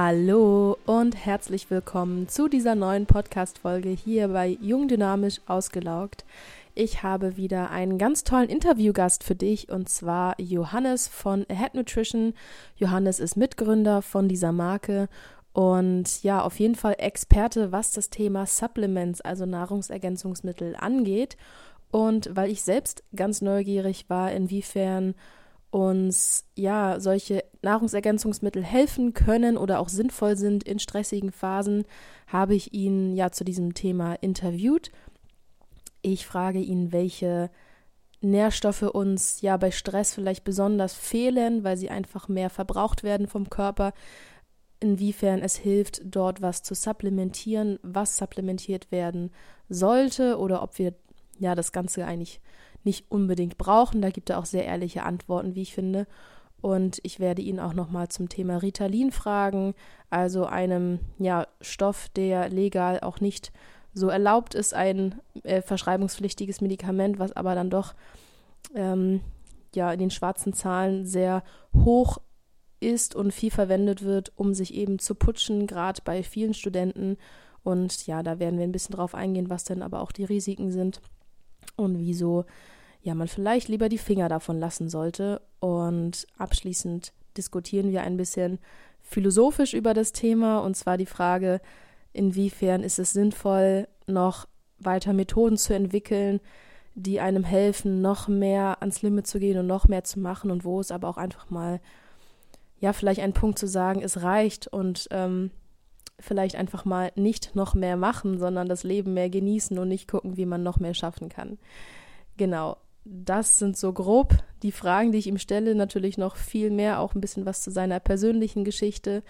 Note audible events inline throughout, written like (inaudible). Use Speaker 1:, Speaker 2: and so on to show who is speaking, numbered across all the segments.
Speaker 1: Hallo und herzlich willkommen zu dieser neuen Podcast-Folge hier bei Jung Dynamisch Ausgelaugt. Ich habe wieder einen ganz tollen Interviewgast für dich und zwar Johannes von Ahead Nutrition. Johannes ist Mitgründer von dieser Marke und ja, auf jeden Fall Experte, was das Thema Supplements, also Nahrungsergänzungsmittel angeht. Und weil ich selbst ganz neugierig war, inwiefern uns ja solche Nahrungsergänzungsmittel helfen können oder auch sinnvoll sind in stressigen Phasen, habe ich ihn ja zu diesem Thema interviewt. Ich frage ihn, welche Nährstoffe uns ja bei Stress vielleicht besonders fehlen, weil sie einfach mehr verbraucht werden vom Körper, inwiefern es hilft, dort was zu supplementieren, was supplementiert werden sollte oder ob wir ja das Ganze eigentlich nicht unbedingt brauchen. Da gibt er auch sehr ehrliche Antworten, wie ich finde. Und ich werde ihn auch nochmal zum Thema Ritalin fragen, also einem ja, Stoff, der legal auch nicht so erlaubt ist, ein äh, verschreibungspflichtiges Medikament, was aber dann doch ähm, ja in den schwarzen Zahlen sehr hoch ist und viel verwendet wird, um sich eben zu putschen, gerade bei vielen Studenten. Und ja, da werden wir ein bisschen drauf eingehen, was denn aber auch die Risiken sind und wieso ja man vielleicht lieber die Finger davon lassen sollte. Und abschließend diskutieren wir ein bisschen philosophisch über das Thema und zwar die Frage, inwiefern ist es sinnvoll, noch weiter Methoden zu entwickeln, die einem helfen, noch mehr ans Limit zu gehen und noch mehr zu machen und wo es aber auch einfach mal, ja, vielleicht ein Punkt zu sagen, es reicht und ähm, vielleicht einfach mal nicht noch mehr machen, sondern das Leben mehr genießen und nicht gucken, wie man noch mehr schaffen kann. Genau, das sind so grob die Fragen, die ich ihm stelle. Natürlich noch viel mehr, auch ein bisschen was zu seiner persönlichen Geschichte.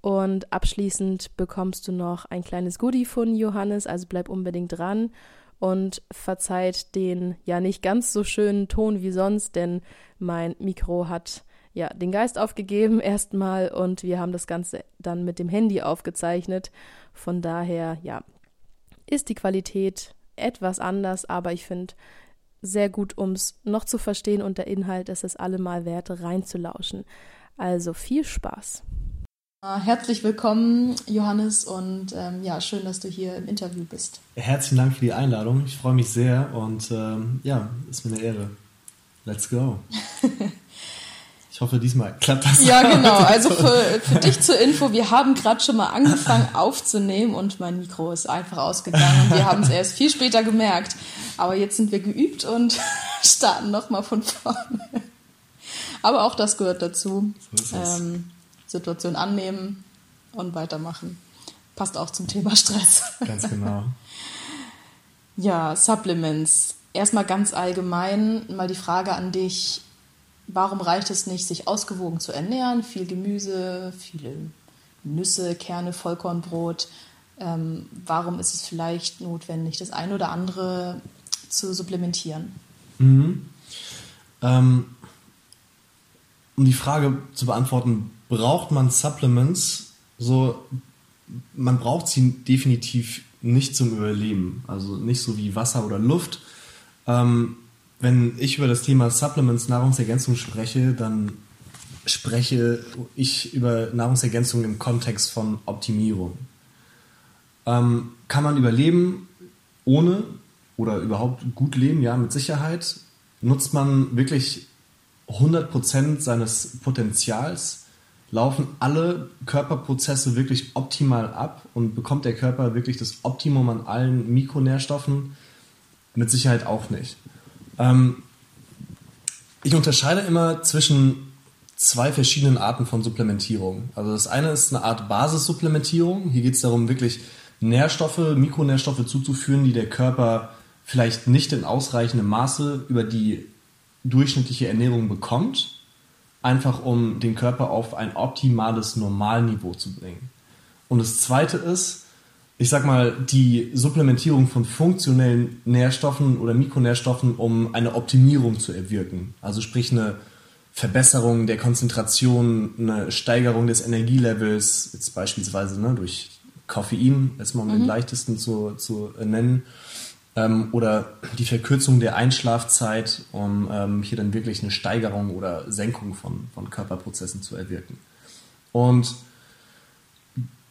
Speaker 1: Und abschließend bekommst du noch ein kleines Goodie von Johannes, also bleib unbedingt dran und verzeiht den ja nicht ganz so schönen Ton wie sonst, denn mein Mikro hat ja den Geist aufgegeben erstmal und wir haben das Ganze dann mit dem Handy aufgezeichnet. Von daher, ja, ist die Qualität etwas anders, aber ich finde, sehr gut, um es noch zu verstehen und der Inhalt ist es allemal wert, reinzulauschen. Also viel Spaß. Herzlich willkommen, Johannes, und ähm, ja, schön, dass du hier im Interview bist.
Speaker 2: Herzlichen Dank für die Einladung. Ich freue mich sehr und ähm, ja, ist mir eine Ehre. Let's go. (laughs) Ich hoffe, diesmal klappt das.
Speaker 1: Ja, genau. (laughs) Also für, für dich zur Info, wir haben gerade schon mal angefangen aufzunehmen und mein Mikro ist einfach ausgegangen. Wir haben es erst viel später gemerkt. Aber jetzt sind wir geübt und (laughs) starten nochmal von vorne. Aber auch das gehört dazu. So ähm, Situation annehmen und weitermachen. Passt auch zum Thema Stress.
Speaker 2: Ganz genau. (laughs)
Speaker 1: ja, Supplements. Erstmal ganz allgemein mal die Frage an dich warum reicht es nicht, sich ausgewogen zu ernähren? Viel Gemüse, viele Nüsse, Kerne, Vollkornbrot. Ähm, warum ist es vielleicht notwendig, das eine oder andere zu supplementieren?
Speaker 2: Mhm. Ähm, um die Frage zu beantworten, braucht man Supplements? So, man braucht sie definitiv nicht zum Überleben. Also nicht so wie Wasser oder Luft. Ähm, wenn ich über das Thema Supplements, Nahrungsergänzung spreche, dann spreche ich über Nahrungsergänzung im Kontext von Optimierung. Ähm, kann man überleben ohne oder überhaupt gut leben? Ja, mit Sicherheit. Nutzt man wirklich 100% seines Potenzials? Laufen alle Körperprozesse wirklich optimal ab und bekommt der Körper wirklich das Optimum an allen Mikronährstoffen? Mit Sicherheit auch nicht. Ähm, ich unterscheide immer zwischen zwei verschiedenen Arten von Supplementierung. Also das eine ist eine Art Basissupplementierung. Hier geht es darum, wirklich Nährstoffe, Mikronährstoffe zuzuführen, die der Körper vielleicht nicht in ausreichendem Maße über die durchschnittliche Ernährung bekommt, einfach um den Körper auf ein optimales Normalniveau zu bringen. Und das zweite ist, ich sag mal, die Supplementierung von funktionellen Nährstoffen oder Mikronährstoffen, um eine Optimierung zu erwirken. Also sprich eine Verbesserung der Konzentration, eine Steigerung des Energielevels, jetzt beispielsweise ne, durch Koffein, erstmal um mhm. den leichtesten zu, zu nennen, ähm, oder die Verkürzung der Einschlafzeit, um ähm, hier dann wirklich eine Steigerung oder Senkung von, von Körperprozessen zu erwirken. Und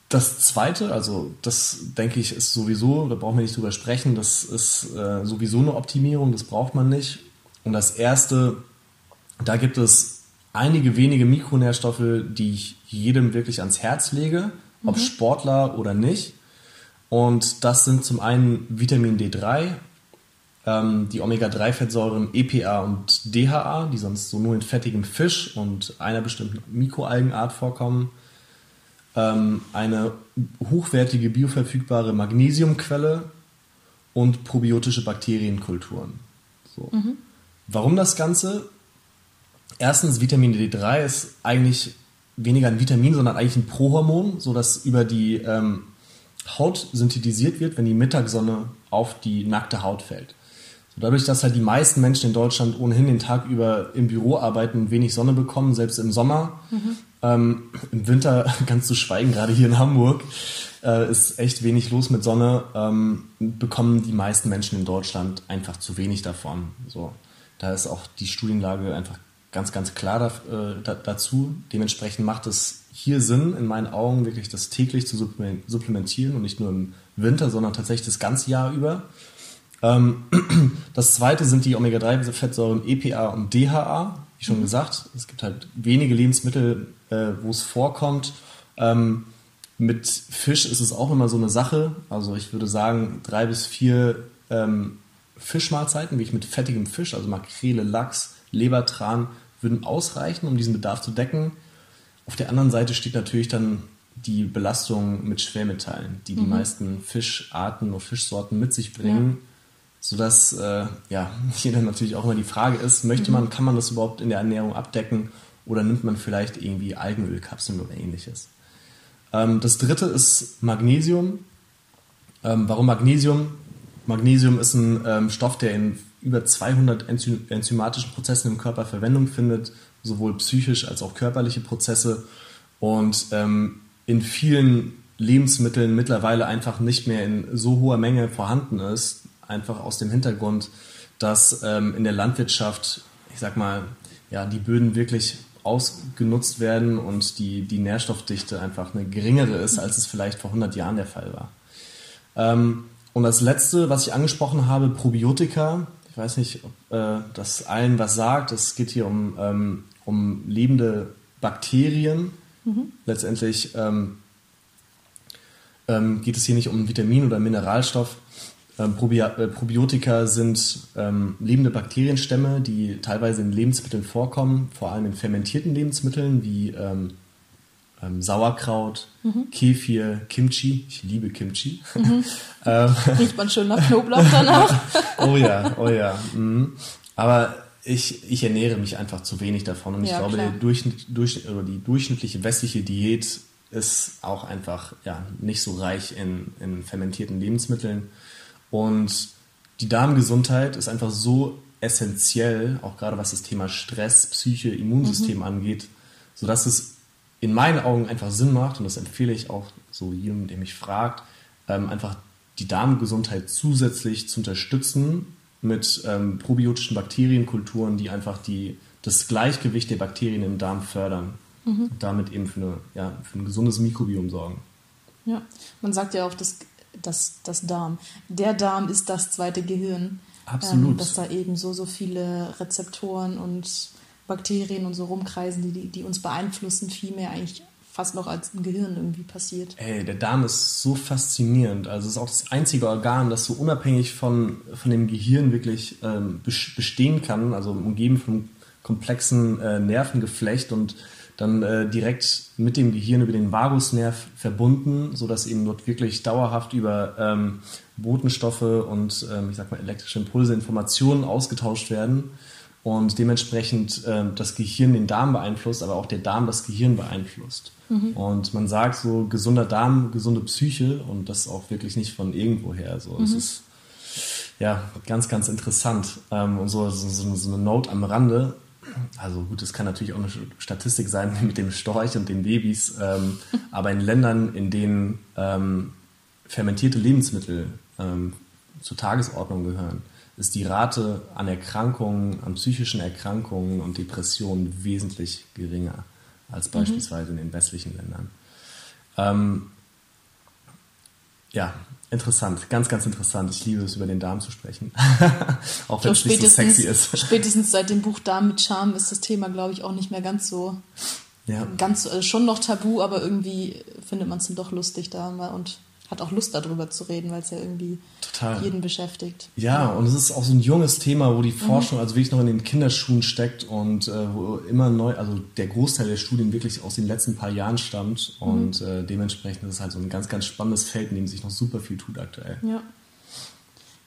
Speaker 2: das zweite, also das denke ich, ist sowieso, da brauchen wir nicht drüber sprechen, das ist äh, sowieso eine Optimierung, das braucht man nicht. Und das erste, da gibt es einige wenige Mikronährstoffe, die ich jedem wirklich ans Herz lege, mhm. ob Sportler oder nicht. Und das sind zum einen Vitamin D3, ähm, die Omega-3-Fettsäuren EPA und DHA, die sonst so nur in fettigem Fisch und einer bestimmten Mikroalgenart vorkommen ähm, eine hochwertige bioverfügbare Magnesiumquelle und probiotische Bakterienkulturen. So. Mhm. Warum das Ganze? Erstens, Vitamin D3 ist eigentlich weniger ein Vitamin, sondern eigentlich ein Prohormon, sodass über die ähm, Haut synthetisiert wird, wenn die Mittagssonne auf die nackte Haut fällt. Dadurch, dass halt die meisten Menschen in Deutschland ohnehin den Tag über im Büro arbeiten und wenig Sonne bekommen, selbst im Sommer, mhm. Ähm, Im Winter (laughs) ganz zu schweigen, gerade hier in Hamburg, äh, ist echt wenig los mit Sonne. Ähm, bekommen die meisten Menschen in Deutschland einfach zu wenig davon. So, da ist auch die Studienlage einfach ganz, ganz klar da, äh, da, dazu. Dementsprechend macht es hier Sinn, in meinen Augen wirklich das täglich zu supplementieren und nicht nur im Winter, sondern tatsächlich das ganze Jahr über. Ähm, (clears throat) das zweite sind die Omega-3-Fettsäuren EPA und DHA. Wie schon mhm. gesagt, es gibt halt wenige Lebensmittel, äh, wo es vorkommt. Ähm, mit Fisch ist es auch immer so eine Sache. Also ich würde sagen, drei bis vier ähm, Fischmahlzeiten, wie ich mit fettigem Fisch, also Makrele, Lachs, Lebertran, würden ausreichen, um diesen Bedarf zu decken. Auf der anderen Seite steht natürlich dann die Belastung mit Schwermetallen, die die mhm. meisten Fischarten oder Fischsorten mit sich bringen. Ja. Sodass äh, ja, (laughs) hier dann natürlich auch immer die Frage ist, möchte mhm. man, kann man das überhaupt in der Ernährung abdecken oder nimmt man vielleicht irgendwie Algenölkapseln oder ähnliches. Ähm, das dritte ist Magnesium. Ähm, warum Magnesium? Magnesium ist ein ähm, Stoff, der in über 200 Enzym enzymatischen Prozessen im Körper Verwendung findet, sowohl psychisch als auch körperliche Prozesse und ähm, in vielen Lebensmitteln mittlerweile einfach nicht mehr in so hoher Menge vorhanden ist, einfach aus dem Hintergrund, dass ähm, in der Landwirtschaft, ich sag mal, ja, die Böden wirklich ausgenutzt werden und die, die Nährstoffdichte einfach eine geringere ist, als es vielleicht vor 100 Jahren der Fall war. Ähm, und das letzte, was ich angesprochen habe, Probiotika. Ich weiß nicht, ob äh, das allen was sagt. Es geht hier um, ähm, um lebende Bakterien. Mhm. Letztendlich ähm, ähm geht es hier nicht um Vitamin oder Mineralstoff, Probi äh, Probiotika sind ähm, lebende Bakterienstämme, die teilweise in Lebensmitteln vorkommen, vor allem in fermentierten Lebensmitteln wie ähm, ähm Sauerkraut, mhm. Kefir, Kimchi. Ich liebe Kimchi. Mhm. (laughs)
Speaker 3: Ähm, Riecht man schön nach Knoblauch danach. (laughs)
Speaker 2: oh ja, oh ja. Mhm. Aber ich, ich ernähre mich einfach zu wenig davon und ja, ich glaube, die, Durchschnitt, durch, oder die durchschnittliche westliche Diät ist auch einfach ja, nicht so reich in, in fermentierten Lebensmitteln. Und die Darmgesundheit ist einfach so essentiell, auch gerade was das Thema Stress, Psyche, Immunsystem mhm. angeht, sodass es in meinen Augen einfach Sinn macht, und das empfehle ich auch so jedem, der mich fragt, ähm, einfach die Darmgesundheit zusätzlich zu unterstützen mit ähm, probiotischen Bakterienkulturen, die einfach die, das Gleichgewicht der Bakterien im Darm fördern mhm. und damit eben für, eine, ja, für ein gesundes Mikrobiom sorgen.
Speaker 3: Ja, man sagt ja auch, dass das, das Darm. Der Darm ist das zweite Gehirn. Absolut. Ähm, dass da eben so, so viele Rezeptoren und Bakterien und so rumkreisen, die, die uns beeinflussen, viel mehr eigentlich fast noch als im Gehirn irgendwie passiert.
Speaker 2: Ey, der Darm ist so faszinierend. Also es ist auch das einzige Organ, das so unabhängig von, von dem Gehirn wirklich ähm, bestehen kann, also umgeben vom komplexen äh, Nervengeflecht und dann äh, direkt mit dem Gehirn über den Vagusnerv verbunden, sodass eben dort wirklich dauerhaft über ähm, Botenstoffe und ähm, ich sag mal elektrische Impulse Informationen ausgetauscht werden und dementsprechend äh, das Gehirn den Darm beeinflusst, aber auch der Darm das Gehirn beeinflusst. Mhm. Und man sagt so gesunder Darm, gesunde Psyche und das auch wirklich nicht von irgendwoher. So, mhm. ist ja ganz, ganz interessant. Ähm, und so, so, so eine Note am Rande also gut, es kann natürlich auch eine Statistik sein (laughs) mit dem Storch und den Babys, ähm, (laughs) aber in Ländern, in denen ähm, fermentierte Lebensmittel ähm, zur Tagesordnung gehören, ist die Rate an Erkrankungen, an psychischen Erkrankungen und Depressionen wesentlich geringer als mhm. beispielsweise mhm. in den westlichen Ländern. Ähm, ja, interessant, ganz, ganz interessant. Ich liebe es, über den Darm zu sprechen. (laughs) auch wenn es nicht
Speaker 1: so sexy ist. (laughs) Spätestens seit dem Buch Darm mit Charme ist das Thema, glaube ich, auch nicht mehr ganz so, ja. ganz, also schon noch tabu, aber irgendwie findet man es dann doch lustig da und hat auch Lust darüber zu reden, weil es ja irgendwie Total. jeden beschäftigt.
Speaker 2: Ja, und es ist auch so ein junges Thema, wo die mhm. Forschung mhm. also wirklich noch in den Kinderschuhen steckt und äh, wo immer neu, also der Großteil der Studien wirklich aus den letzten paar Jahren stammt mhm. und äh, dementsprechend ist es halt so ein ganz, ganz spannendes Feld, in dem sich noch super viel tut aktuell.
Speaker 1: Ja.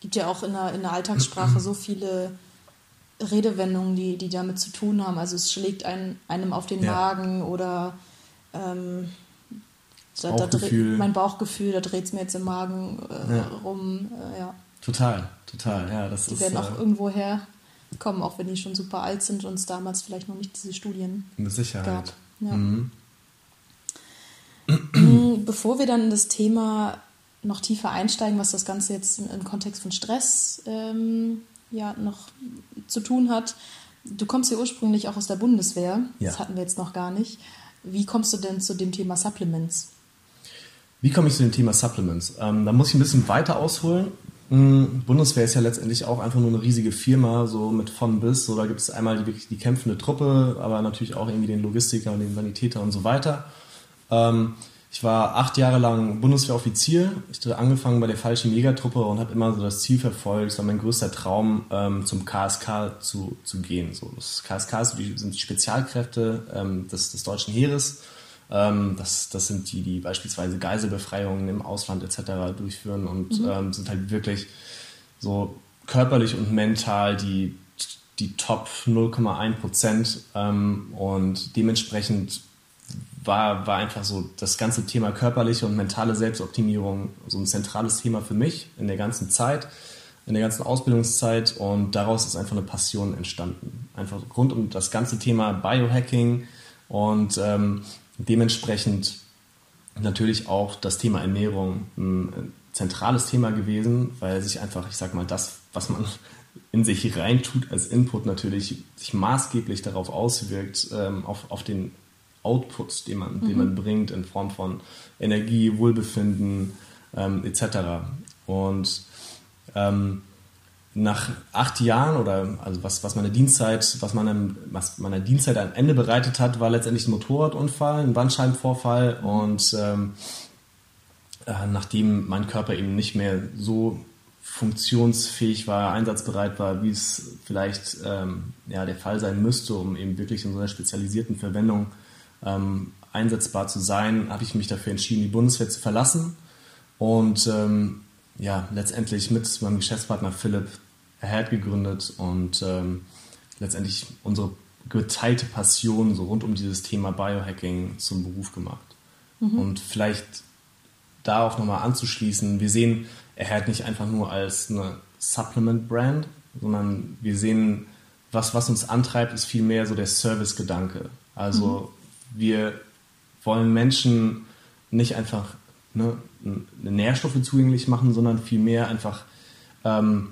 Speaker 1: Gibt ja auch in der, in der Alltagssprache so viele Redewendungen, die, die damit zu tun haben. Also es schlägt ein, einem auf den ja. Magen oder ähm, da, Bauchgefühl. Da mein Bauchgefühl, da dreht es mir jetzt im Magen äh, ja. rum. Äh, ja.
Speaker 2: Total, total, ja. Das
Speaker 1: die
Speaker 2: ist,
Speaker 1: werden auch äh, irgendwo herkommen, auch wenn die schon super alt sind und es damals vielleicht noch nicht diese Studien
Speaker 2: Mit Sicherheit. gab.
Speaker 1: Ja. Mhm. Mm, bevor wir dann in das Thema noch tiefer einsteigen, was das Ganze jetzt im Kontext von Stress ähm, ja noch zu tun hat. Du kommst ja ursprünglich auch aus der Bundeswehr, ja. das hatten wir jetzt noch gar nicht. Wie kommst du denn zu dem Thema Supplements?
Speaker 2: Wie komme ich zu dem Thema Supplements? Ähm, da muss ich ein bisschen weiter ausholen. Mhm, Bundeswehr ist ja letztendlich auch einfach nur eine riesige Firma, so mit von bis. So, da gibt es einmal die, wirklich die kämpfende Truppe, aber natürlich auch irgendwie den Logistiker und den Sanitäter und so weiter. Ähm, ich war acht Jahre lang Bundeswehroffizier. Ich hatte angefangen bei der falschen Megatruppe und habe immer so das Ziel verfolgt. Es war mein größter Traum, ähm, zum KSK zu, zu gehen. So, das KSK sind die Spezialkräfte ähm, des, des deutschen Heeres. Ähm, das, das sind die, die beispielsweise Geiselbefreiungen im Ausland etc. durchführen und mhm. ähm, sind halt wirklich so körperlich und mental die, die Top 0,1 Prozent. Ähm, und dementsprechend war, war einfach so das ganze Thema körperliche und mentale Selbstoptimierung so ein zentrales Thema für mich in der ganzen Zeit, in der ganzen Ausbildungszeit und daraus ist einfach eine Passion entstanden. Einfach rund um das ganze Thema Biohacking und ähm, dementsprechend natürlich auch das Thema Ernährung ein zentrales Thema gewesen, weil sich einfach, ich sag mal, das, was man (laughs) in sich reintut als Input natürlich sich maßgeblich darauf auswirkt, ähm, auf, auf den Output, den man, mhm. den man bringt in Form von Energie, Wohlbefinden ähm, etc. Und ähm, nach acht Jahren oder also was, was meine Dienstzeit, was meine, was meine Dienstzeit am Ende bereitet hat, war letztendlich ein Motorradunfall, ein Bandscheibenvorfall und ähm, äh, nachdem mein Körper eben nicht mehr so funktionsfähig war, einsatzbereit war, wie es vielleicht ähm, ja, der Fall sein müsste, um eben wirklich in so einer spezialisierten Verwendung ähm, einsetzbar zu sein, habe ich mich dafür entschieden, die Bundeswehr zu verlassen und ähm, ja, letztendlich mit meinem Geschäftspartner Philipp Ahead gegründet und ähm, letztendlich unsere geteilte Passion so rund um dieses Thema Biohacking zum Beruf gemacht. Mhm. Und vielleicht da auch nochmal anzuschließen, wir sehen Ahead nicht einfach nur als eine Supplement-Brand, sondern wir sehen, was, was uns antreibt, ist vielmehr so der Service-Gedanke. Also mhm. wir wollen Menschen nicht einfach ne, Nährstoffe zugänglich machen, sondern vielmehr einfach ähm,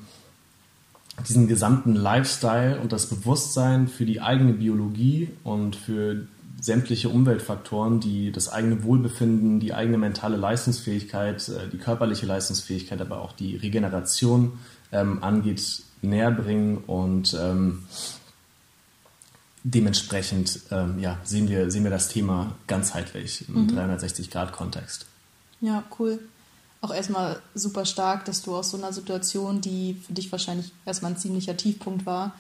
Speaker 2: diesen gesamten Lifestyle und das Bewusstsein für die eigene Biologie und für sämtliche Umweltfaktoren, die das eigene Wohlbefinden, die eigene mentale Leistungsfähigkeit, äh, die körperliche Leistungsfähigkeit, aber auch die Regeneration ähm, angeht, näher bringen und ähm, dementsprechend ähm, ja, sehen, wir, sehen wir das Thema ganzheitlich im mhm. 360-Grad-Kontext.
Speaker 1: Ja, cool auch erstmal super stark, dass du aus so einer Situation, die für dich wahrscheinlich erstmal ein ziemlicher Tiefpunkt war,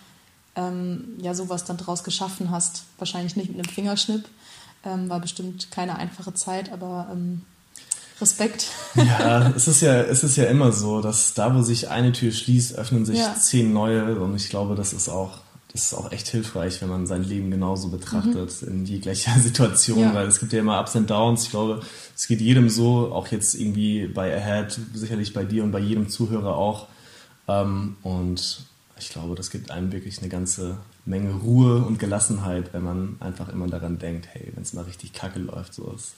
Speaker 1: ähm, ja, sowas dann draus geschaffen hast. Wahrscheinlich nicht mit einem Fingerschnipp. Ähm, war bestimmt keine einfache Zeit, aber ähm, Respekt.
Speaker 2: Ja, (laughs) es ist ja, es ist ja immer so, dass da, wo sich eine Tür schließt, öffnen sich ja. zehn neue. Und ich glaube, das ist auch ist auch echt hilfreich, wenn man sein Leben genauso betrachtet mhm. in jeglicher (laughs) Situation, ja. weil es gibt ja immer Ups und Downs. Ich glaube, es geht jedem so, auch jetzt irgendwie bei Ahead, sicherlich bei dir und bei jedem Zuhörer auch. Ähm, und ich glaube, das gibt einem wirklich eine ganze Menge Ruhe und Gelassenheit, wenn man einfach immer daran denkt, hey, wenn es mal richtig kacke läuft, so ist,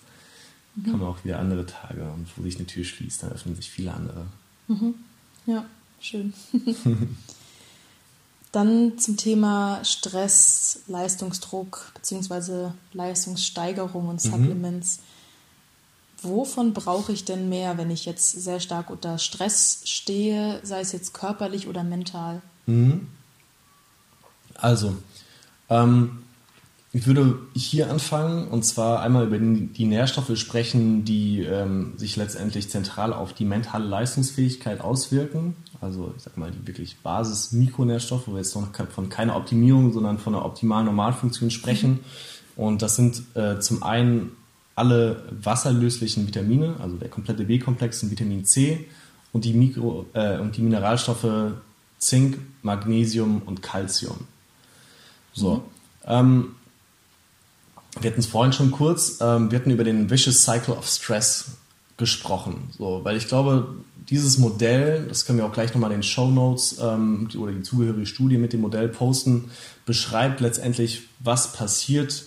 Speaker 2: mhm. kommen auch wieder andere Tage und wo sich eine Tür schließt, dann öffnen sich viele andere.
Speaker 1: Mhm. Ja, schön. (laughs) Dann zum Thema Stress, Leistungsdruck bzw. Leistungssteigerung und mhm. Supplements. Mhm. wovon brauche ich denn mehr, wenn ich jetzt sehr stark unter Stress stehe, sei es jetzt körperlich oder mental?
Speaker 2: Mhm. Also, ähm, ich würde hier anfangen und zwar einmal über die Nährstoffe sprechen, die ähm, sich letztendlich zentral auf die mentale Leistungsfähigkeit auswirken. Also ich sag mal die wirklich Basis-Mikronährstoffe, wo wir jetzt noch von keiner Optimierung, sondern von einer optimalen Normalfunktion sprechen. Und das sind äh, zum einen alle wasserlöslichen Vitamine, also der komplette B-Komplex und Vitamin C und die Mikro äh, und die Mineralstoffe Zink, Magnesium und Calcium. So. Mhm. Ähm, wir hatten es vorhin schon kurz, ähm, wir hatten über den Vicious Cycle of Stress gesprochen. So, weil ich glaube, dieses Modell, das können wir auch gleich nochmal in den Show Notes ähm, oder die zugehörige Studie mit dem Modell posten, beschreibt letztendlich, was passiert,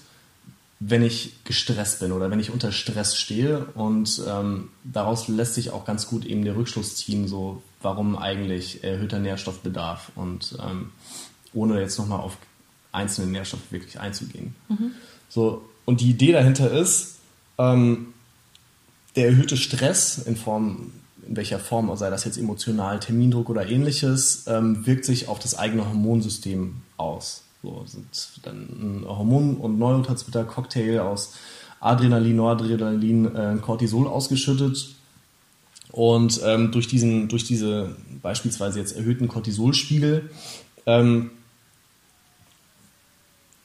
Speaker 2: wenn ich gestresst bin oder wenn ich unter Stress stehe. Und ähm, daraus lässt sich auch ganz gut eben der Rückschluss ziehen, so warum eigentlich erhöhter Nährstoffbedarf und ähm, ohne jetzt nochmal auf einzelne Nährstoffe wirklich einzugehen. Mhm. So, und die Idee dahinter ist, ähm, der erhöhte Stress in Form, in welcher Form, sei das jetzt emotional, Termindruck oder ähnliches, ähm, wirkt sich auf das eigene Hormonsystem aus. So sind dann ein Hormon- und Neurotransmitter-Cocktail aus Adrenalin, Noradrenalin, äh, Cortisol ausgeschüttet. Und ähm, durch, diesen, durch diese beispielsweise jetzt erhöhten Cortisolspiegel ähm,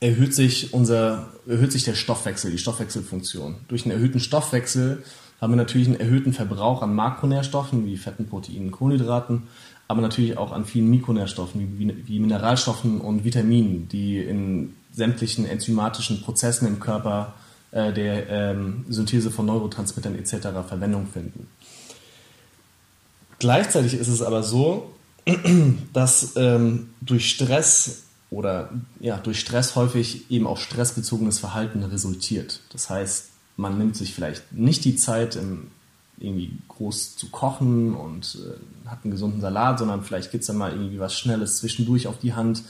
Speaker 2: erhöht sich unser, erhöht sich der Stoffwechsel, die Stoffwechselfunktion. Durch einen erhöhten Stoffwechsel haben wir natürlich einen erhöhten Verbrauch an Makronährstoffen wie Fetten, Proteinen, Kohlenhydraten, aber natürlich auch an vielen Mikronährstoffen wie, wie Mineralstoffen und Vitaminen, die in sämtlichen enzymatischen Prozessen im Körper äh, der ähm, Synthese von Neurotransmittern etc. Verwendung finden. Gleichzeitig ist es aber so, (clears throat) dass ähm, durch Stress oder ja, durch Stress häufig eben auch stressbezogenes Verhalten resultiert. Das heißt, man nimmt sich vielleicht nicht die Zeit, irgendwie groß zu kochen und äh, hat einen gesunden Salat, sondern vielleicht gibt es dann mal irgendwie was Schnelles zwischendurch auf die Hand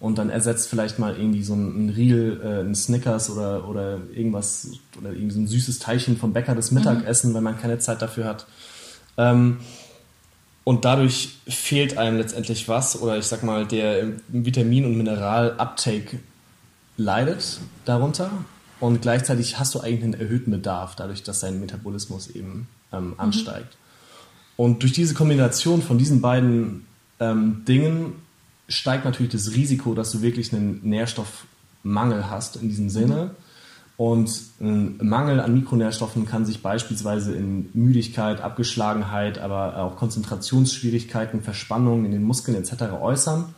Speaker 2: und dann ersetzt vielleicht mal irgendwie so ein, ein Riegel, äh, ein Snickers oder, oder irgendwas oder irgendwie so ein süßes Teilchen vom Bäcker des Mittagessen, mhm. wenn man keine Zeit dafür hat. Ähm, und dadurch fehlt einem letztendlich was oder ich sag mal, der Vitamin- und Mineral-Uptake leidet darunter und gleichzeitig hast du eigentlich einen erhöhten Bedarf, dadurch, dass dein Metabolismus eben ähm, mhm. ansteigt. Mhm. Und durch diese Kombination von diesen beiden ähm, Dingen steigt natürlich das Risiko, dass du wirklich einen Nährstoffmangel hast in diesem Sinne. Mhm und ein Mangel an Mikronährstoffen kann sich beispielsweise in Müdigkeit, Abgeschlagenheit, aber auch Konzentrationsschwierigkeiten, Verspannungen in den Muskeln etc. äußern,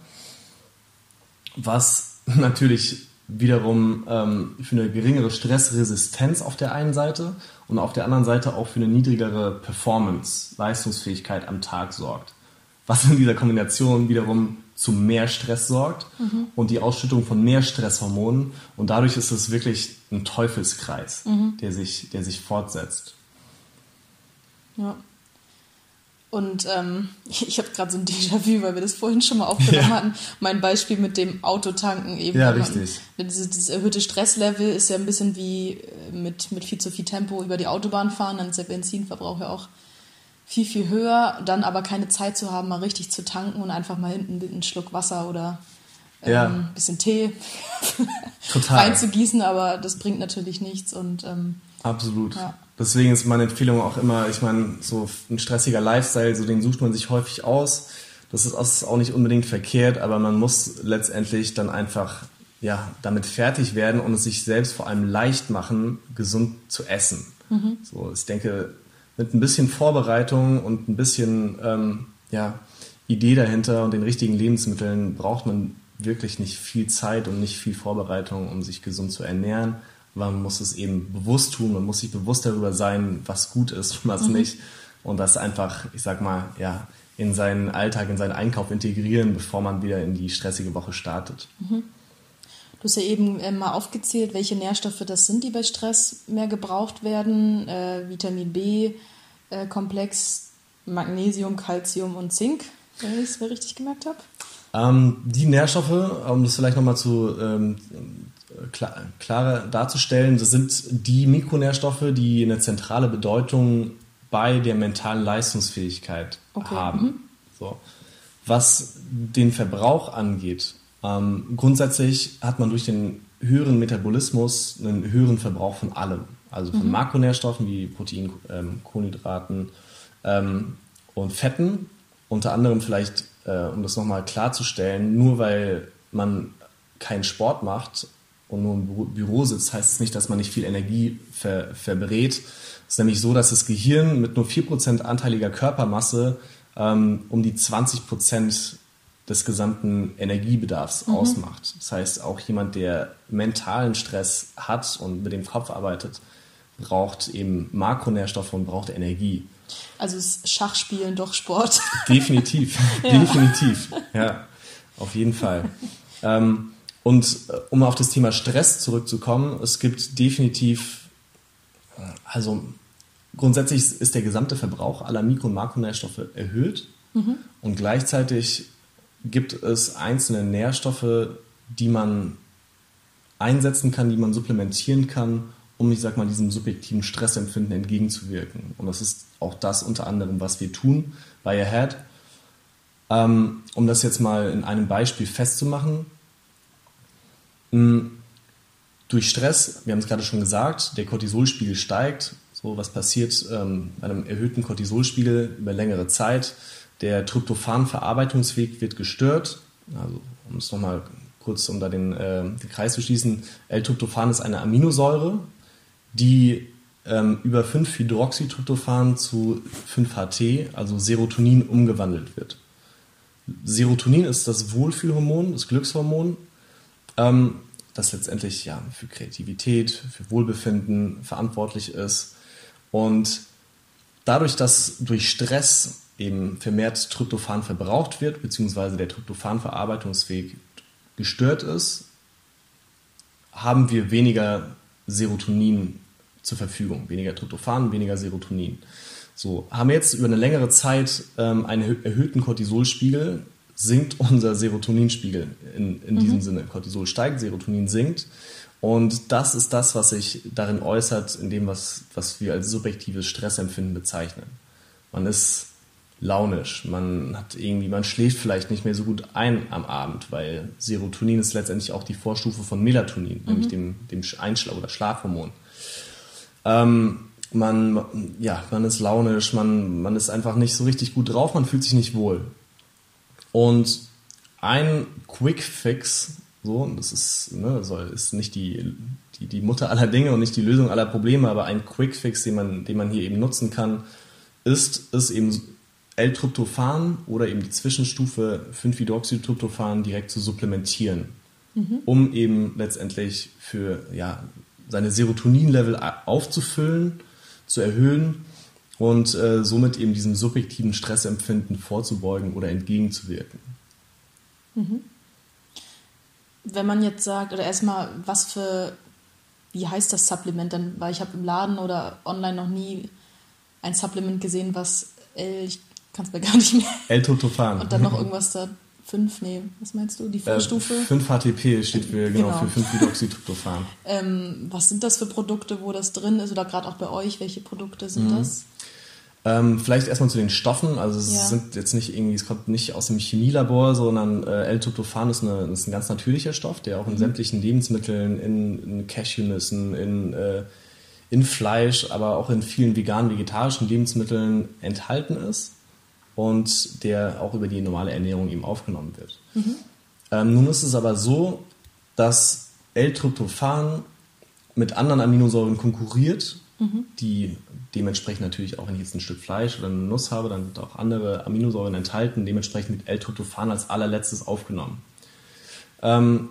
Speaker 2: was (laughs) natürlich wiederum ähm, für eine geringere Stressresistenz auf der einen Seite und auf der anderen Seite auch für eine niedrigere Performance, Leistungsfähigkeit am Tag sorgt. Was in dieser Kombination wiederum zu mehr Stress sorgt mhm. und die Ausschüttung von mehr Stresshormonen. Und dadurch ist es wirklich ein Teufelskreis, mhm. der, sich, der sich fortsetzt.
Speaker 1: Ja. Und ähm, (laughs) ich habe gerade so ein Déjà-vu, weil wir das vorhin schon mal aufgenommen ja. hatten. Mein Beispiel mit dem Autotanken eben.
Speaker 2: Ja, richtig.
Speaker 1: Man, dieses, dieses, erhöhte Stresslevel ist ja ein bisschen wie äh, mit, mit viel zu viel Tempo über die Autobahn fahren. Dann ist der Benzinverbrauch ja auch viel, viel höher, dann aber keine Zeit zu haben, mal richtig zu tanken und einfach mal hinten einen Schluck Wasser oder ähm, ja. ein bisschen Tee (laughs) reinzugießen, aber das bringt natürlich nichts und ähm,
Speaker 2: Absolut. Ja. Deswegen ist meine Empfehlung auch immer, ich meine, so ein stressiger Lifestyle, so den sucht man sich häufig aus. Das ist auch nicht unbedingt verkehrt, aber man muss letztendlich dann einfach ja, damit fertig werden und es sich selbst vor allem leicht machen, gesund zu essen. Mhm. So, ich denke, mit ein bisschen Vorbereitung und ein bisschen ähm, ja, Idee dahinter und den richtigen Lebensmitteln braucht man wirklich nicht viel Zeit und nicht viel Vorbereitung, um sich gesund zu ernähren. Man muss es eben bewusst tun, man muss sich bewusst darüber sein, was gut ist und was mhm. nicht. Und das einfach, ich sag mal, ja, in seinen Alltag, in seinen Einkauf integrieren, bevor man wieder in die stressige Woche startet.
Speaker 1: Mhm. Du hast ja eben äh, mal aufgezählt, welche Nährstoffe das sind, die bei Stress mehr gebraucht werden. Äh, Vitamin B, äh, Komplex, Magnesium, Calcium und Zink, wenn ich es mir richtig gemerkt habe.
Speaker 2: Ähm, die Nährstoffe, um das vielleicht nochmal zu, ähm, klar, klarer darzustellen, das sind die Mikronährstoffe, die eine zentrale Bedeutung bei der mentalen Leistungsfähigkeit okay. haben. Mhm. So. Was den Verbrauch angeht, ähm, grundsätzlich hat man durch den höheren Metabolismus einen höheren Verbrauch von allem. Also von mhm. Makronährstoffen wie Protein, ähm, Kohlenhydraten ähm, und Fetten. Unter anderem vielleicht, äh, um das nochmal klarzustellen, nur weil man keinen Sport macht und nur im Büro sitzt, heißt es nicht, dass man nicht viel Energie ver verbrät. Es ist nämlich so, dass das Gehirn mit nur 4% anteiliger Körpermasse ähm, um die 20% des gesamten Energiebedarfs mhm. ausmacht. Das heißt, auch jemand, der mentalen Stress hat und mit dem Kopf arbeitet, braucht eben Makronährstoffe und braucht Energie.
Speaker 1: Also ist Schachspielen doch Sport.
Speaker 2: Definitiv, (laughs) ja. definitiv, ja, auf jeden Fall. ähm, und äh, um auf das Thema Stress zurückzukommen, es gibt definitiv, äh, also grundsätzlich ist der gesamte Verbrauch aller Mikro- und Makronährstoffe erhöht mhm. und gleichzeitig gibt es einzelne Nährstoffe, die man einsetzen kann, die man supplementieren kann, um, ich sag mal, diesem subjektiven Stressempfinden entgegenzuwirken. Und das ist auch das unter anderem, was wir tun bei Ahead. Ähm, um das jetzt mal in einem Beispiel festzumachen. Hm, durch Stress, wir haben es gerade schon gesagt, der Cortisolspiegel steigt. So, was passiert ähm, bei einem erhöhten Cortisolspiegel über längere Zeit? Der Tryptophan-Verarbeitungsweg wird gestört. Also, um es nochmal kurz da den, äh, den Kreis zu schließen, L-Tryptophan ist eine Aminosäure, die ähm, über 5-Hydroxytryptophan zu 5-HT, also Serotonin, umgewandelt wird. Serotonin ist das Wohlfühlhormon, das Glückshormon, ähm, das letztendlich ja, für Kreativität, für Wohlbefinden verantwortlich ist. Und dadurch, dass durch Stress eben vermehrt Tryptophan verbraucht wird, beziehungsweise der Tryptophan-Verarbeitungsweg gestört ist, haben wir weniger Serotonin zur Verfügung, weniger Tryptophan, weniger Serotonin. So, haben wir jetzt über eine längere Zeit ähm, einen erhöhten Cortisolspiegel, sinkt unser Serotoninspiegel in, in mhm. diesem Sinne. Cortisol steigt, Serotonin sinkt. Und das ist das, was sich darin äußert, in dem, was, was wir als subjektives Stressempfinden bezeichnen. Man ist launisch, man hat irgendwie, man schläft vielleicht nicht mehr so gut ein am Abend, weil Serotonin ist letztendlich auch die Vorstufe von Melatonin, mhm. nämlich dem, dem Einschlaf- oder Schlafhormon. Ähm, man, ja, man ist launisch, man, man ist einfach nicht so richtig gut drauf, man fühlt sich nicht wohl. Und ein Quick Fix, so, das ist, ne, soll, ist nicht die, die, die Mutter aller Dinge und nicht die Lösung aller Probleme, aber ein Quick Fix, den man, den man hier eben nutzen kann, ist, ist eben L-Tryptophan oder eben die Zwischenstufe 5-Hydroxytryptophan direkt zu supplementieren, mhm. um eben letztendlich für ja, seine Serotonin-Level aufzufüllen, zu erhöhen und äh, somit eben diesem subjektiven Stressempfinden vorzubeugen oder entgegenzuwirken.
Speaker 1: Mhm. Wenn man jetzt sagt, oder erstmal, was für, wie heißt das Supplement denn? Weil ich habe im Laden oder online noch nie ein Supplement gesehen, was L, ich kann es mir (laughs) gar nicht mehr.
Speaker 2: L-Tryptophan.
Speaker 1: Und dann noch (laughs) irgendwas da. 5, nee, was meinst du? Die äh, Vorstufe?
Speaker 2: Äh, 5 HTP steht für, genau, genau. für 5-Hydroxytryptophan.
Speaker 1: ähm, was sind das für Produkte, wo das drin ist? Oder gerade auch bei euch, welche Produkte sind mhm. das?
Speaker 2: Ähm, vielleicht erstmal zu den Stoffen. Also es ja. sind jetzt nicht irgendwie, es kommt nicht aus dem Chemielabor, sondern äh, L-Tryptophan ist, ist, ein ganz natürlicher Stoff, der auch in mhm. sämtlichen Lebensmitteln, in, in Cashewnüssen, in, äh, in Fleisch, aber auch in vielen veganen, vegetarischen Lebensmitteln enthalten ist und der auch über die normale Ernährung eben aufgenommen wird. Mhm. Ähm, nun ist es aber so, dass L-Tryptophan mit anderen Aminosäuren konkurriert, mhm. die dementsprechend natürlich auch, wenn ich jetzt ein Stück Fleisch oder eine Nuss habe, dann sind auch andere Aminosäuren enthalten, dementsprechend wird L-Tryptophan als allerletztes aufgenommen. Ähm,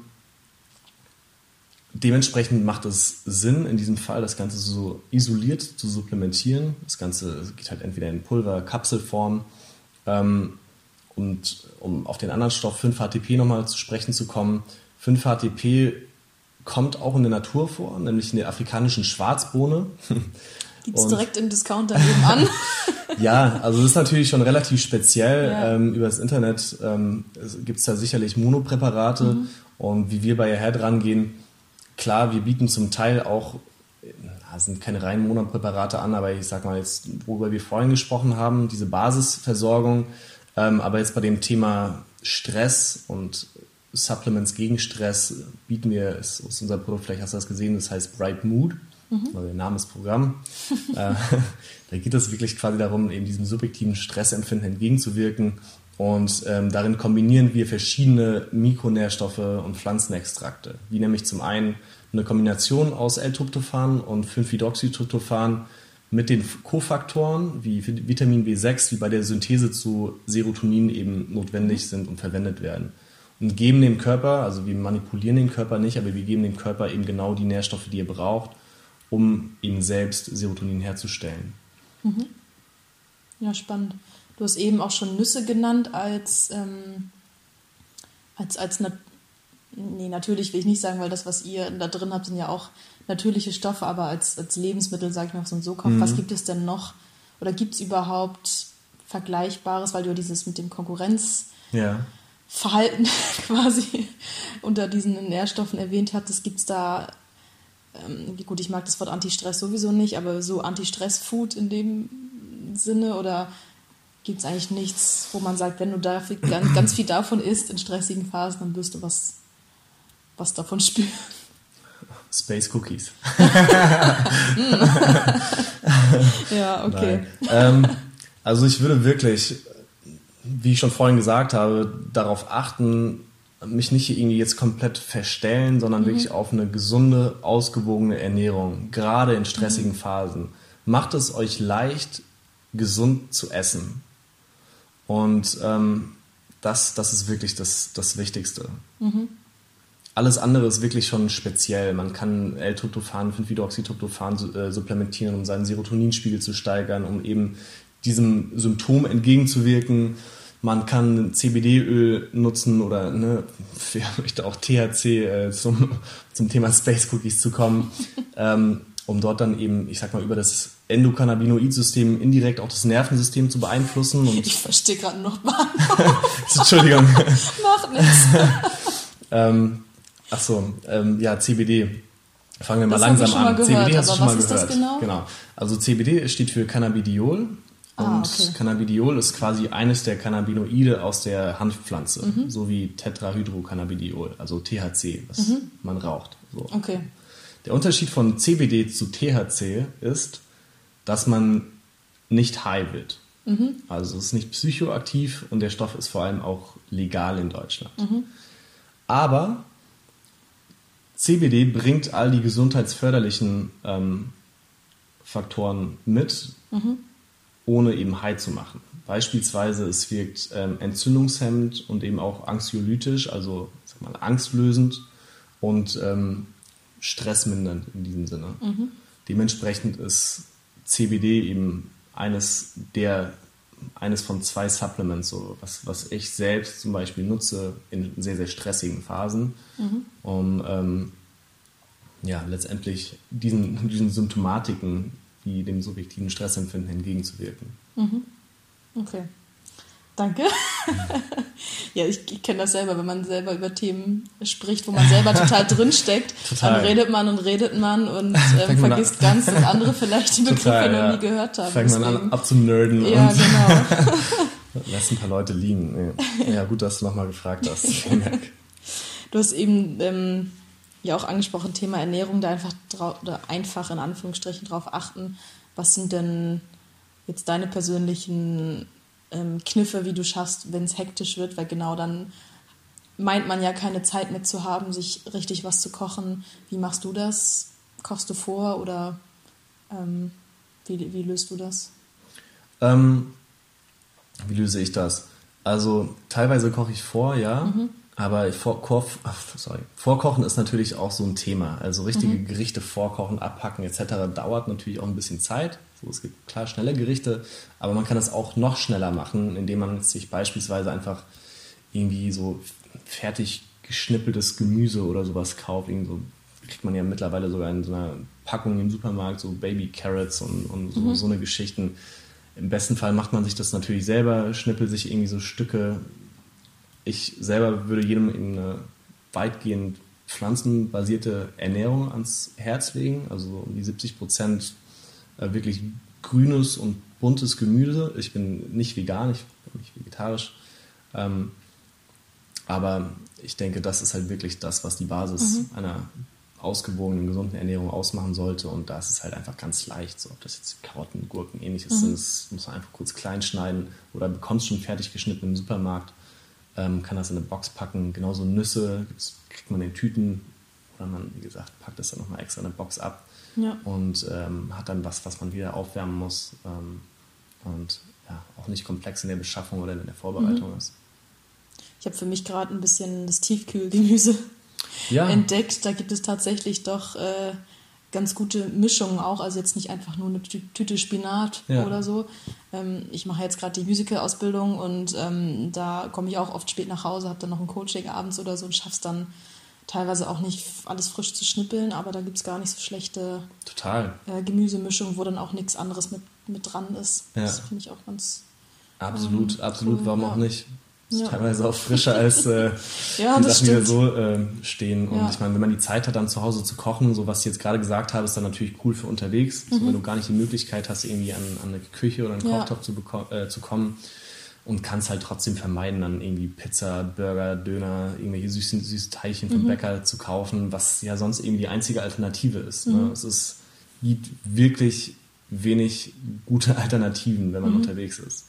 Speaker 2: dementsprechend macht es Sinn, in diesem Fall das Ganze so isoliert zu supplementieren. Das Ganze geht halt entweder in Pulver, Kapselform ähm, und um auf den anderen Stoff 5-HTP nochmal zu sprechen zu kommen, 5-HTP kommt auch in der Natur vor, nämlich in der afrikanischen Schwarzbohne.
Speaker 1: Gibt es direkt im Discounter nebenan? (laughs)
Speaker 2: ja, also das ist natürlich schon relativ speziell. Ja. Ähm, über das Internet ähm, gibt es da sicherlich Monopräparate. Mhm. Und wie wir bei Ahead rangehen, klar, wir bieten zum Teil auch, das sind keine reinen Monopräparate an, aber ich sag mal jetzt, worüber wir vorhin gesprochen haben, diese Basisversorgung. Ähm, aber jetzt bei dem Thema Stress und Supplements gegen Stress bieten wir, ist aus unserem Produkt, vielleicht hast du das gesehen, das heißt Bright Mood, mhm. also der Name ist Programm. (laughs) äh, da geht es wirklich quasi darum, eben diesem subjektiven Stressempfinden entgegenzuwirken. Und ähm, darin kombinieren wir verschiedene Mikronährstoffe und Pflanzenextrakte, wie nämlich zum einen eine Kombination aus L-Tryptophan und 5-Hydroxytryptophan mit den Kofaktoren wie Vitamin B6, wie bei der Synthese zu Serotonin eben notwendig sind und verwendet werden. Und geben dem Körper, also wir manipulieren den Körper nicht, aber wir geben dem Körper eben genau die Nährstoffe, die er braucht, um eben selbst Serotonin herzustellen.
Speaker 1: Mhm. Ja, spannend. Du hast eben auch schon Nüsse genannt als, ähm, als, als na nee, natürlich will ich nicht sagen, weil das, was ihr da drin habt, sind ja auch natürliche Stoffe, aber als, als Lebensmittel, sage ich mal, so einen Sokopf, mhm. was gibt es denn noch? Oder gibt es überhaupt Vergleichbares, weil du dieses mit dem Konkurrenzverhalten ja. (laughs) quasi unter diesen Nährstoffen erwähnt hattest, gibt es da, ähm, gut, ich mag das Wort Anti-Stress sowieso nicht, aber so Anti-Stress-Food in dem Sinne oder gibt es eigentlich nichts, wo man sagt, wenn du da viel, ganz, ganz viel davon isst in stressigen Phasen, dann wirst du was, was davon spüren.
Speaker 2: Space Cookies. (laughs)
Speaker 1: ja, okay.
Speaker 2: Ähm, also ich würde wirklich, wie ich schon vorhin gesagt habe, darauf achten, mich nicht irgendwie jetzt komplett verstellen, sondern mhm. wirklich auf eine gesunde, ausgewogene Ernährung, gerade in stressigen mhm. Phasen. Macht es euch leicht, gesund zu essen. Und ähm, das, das ist wirklich das, das Wichtigste. Mhm. Alles andere ist wirklich schon speziell. Man kann L-Tryptophan, 5-Hydroxytryptophan äh, supplementieren, um seinen Serotoninspiegel zu steigern, um eben diesem Symptom entgegenzuwirken. Man kann CBD-Öl nutzen oder ne, (laughs) wer möchte auch THC äh, zum, (laughs) zum Thema Space Cookies zu kommen, (laughs) ähm, um dort dann eben, ich sag mal, über das Endokannabinoid-System indirekt auch das Nervensystem zu beeinflussen. Und
Speaker 1: ich verstehe gerade noch mal.
Speaker 2: Entschuldigung.
Speaker 1: Macht nichts.
Speaker 2: ähm, ach so, ähm, ja, CBD. Fangen wir mal das langsam an.
Speaker 1: Gehört,
Speaker 2: CBD
Speaker 1: hast du schon mal gehört. Genau?
Speaker 2: genau? Also CBD steht für Cannabidiol. Ah, und okay. Cannabidiol ist quasi eines der Cannabinoide aus der Hanfpflanze, mhm. so wie Tetrahydrocannabidiol, also THC, was mhm. man raucht. So.
Speaker 1: Okay.
Speaker 2: Der Unterschied von CBD zu THC ist, dass man nicht high wird. Mhm. Also es ist nicht psychoaktiv und der Stoff ist vor allem auch legal in Deutschland. Mhm. Aber CBD bringt all die gesundheitsförderlichen ähm, Faktoren mit, mhm. Ohne eben high zu machen. Beispielsweise es wirkt ähm, entzündungshemmend und eben auch anxiolytisch, also sag mal, angstlösend und ähm, stressmindernd in diesem Sinne. Mhm. Dementsprechend ist CBD eben eines der eines von zwei Supplements, so was, was ich selbst zum Beispiel nutze in sehr, sehr stressigen Phasen, mhm. um ähm, ja, letztendlich diesen, diesen Symptomatiken wie dem subjektiven Stressempfinden entgegenzuwirken.
Speaker 1: Mhm. Okay. Danke. (laughs) ja, ich, ich kenne das selber, wenn man selber über Themen spricht, wo man selber total (laughs) drinsteckt, total. dann redet man und redet man und (laughs) ähm, vergisst ganz, dass andere vielleicht die Begriffe total, noch nie gehört haben.
Speaker 2: Fängt man an abzunörden.
Speaker 1: Ja, und genau.
Speaker 2: Lässt ein paar Leute liegen. Ja, gut, dass du nochmal gefragt hast.
Speaker 1: du hast eben ähm, ja auch angesprochen, Thema Ernährung, da einfach, oder einfach in Anführungsstrichen drauf achten. Was sind denn jetzt deine persönlichen ähm, Kniffe, wie du schaffst, wenn es hektisch wird, weil genau dann meint man ja keine Zeit mehr zu haben, sich richtig was zu kochen. Wie machst du das? Kochst du vor oder ähm, wie, wie löst du das?
Speaker 2: Ähm, wie löse ich das? Also teilweise koche ich vor, ja. Mhm. Aber vor, sorry, Vorkochen ist natürlich auch so ein Thema. Also richtige mhm. Gerichte vorkochen, abpacken etc. dauert natürlich auch ein bisschen Zeit. So, es gibt klar schnelle Gerichte, aber man kann es auch noch schneller machen, indem man sich beispielsweise einfach irgendwie so fertig geschnippeltes Gemüse oder sowas kauft. Irgend so kriegt man ja mittlerweile sogar in so einer Packung im Supermarkt, so Baby Carrots und, und so, mhm. so eine Geschichten. Im besten Fall macht man sich das natürlich selber, schnippelt sich irgendwie so Stücke. Ich selber würde jedem eine weitgehend pflanzenbasierte Ernährung ans Herz legen, also um die 70 Prozent äh, wirklich grünes und buntes Gemüse. Ich bin nicht vegan, ich bin nicht vegetarisch. Ähm, aber ich denke, das ist halt wirklich das, was die Basis mhm. einer ausgewogenen, gesunden Ernährung ausmachen sollte. Und da ist es halt einfach ganz leicht, so ob das jetzt Karotten, Gurken, ähnliches mhm. sind, das muss man einfach kurz klein schneiden oder bekommst schon fertig geschnitten im Supermarkt, ähm, kann das in eine Box packen. Genauso Nüsse kriegt man in Tüten oder man, wie gesagt, packt das dann nochmal extra in eine Box ab ja. und ähm, hat dann was, was man wieder aufwärmen muss ähm, und ja, auch nicht komplex in der Beschaffung oder in der Vorbereitung mhm. ist.
Speaker 1: Ich habe für mich gerade ein bisschen das Tiefkühlgemüse ja. (laughs) entdeckt. Da gibt es tatsächlich doch äh, ganz gute Mischungen auch. Also jetzt nicht einfach nur eine Tüte Spinat ja. oder so. Ähm, ich mache jetzt gerade die Musical-Ausbildung und ähm, da komme ich auch oft spät nach Hause, habe dann noch ein Coaching abends oder so und schaffe es dann teilweise auch nicht alles frisch zu schnippeln, aber da gibt es gar nicht so schlechte
Speaker 2: Total.
Speaker 1: Äh, Gemüsemischungen, wo dann auch nichts anderes mit, mit dran ist. Ja. Das finde ich auch ganz.
Speaker 2: Absolut, ähm, absolut, cool, warum ja. auch nicht? Ja. Teilweise auch frischer als äh, (laughs) ja, die Sachen, die da so äh, stehen. Und ja. ich meine, wenn man die Zeit hat, dann zu Hause zu kochen, so was ich jetzt gerade gesagt habe, ist dann natürlich cool für unterwegs. Mhm. So, wenn du gar nicht die Möglichkeit hast, irgendwie an, an eine Küche oder einen Kochtopf zu, äh, zu kommen und kannst halt trotzdem vermeiden, dann irgendwie Pizza, Burger, Döner, irgendwelche süßen, süßen Teilchen vom mhm. Bäcker zu kaufen, was ja sonst eben die einzige Alternative ist. Ne? Mhm. Ne? Es ist, gibt wirklich wenig gute (laughs) Alternativen, wenn man mhm. unterwegs ist.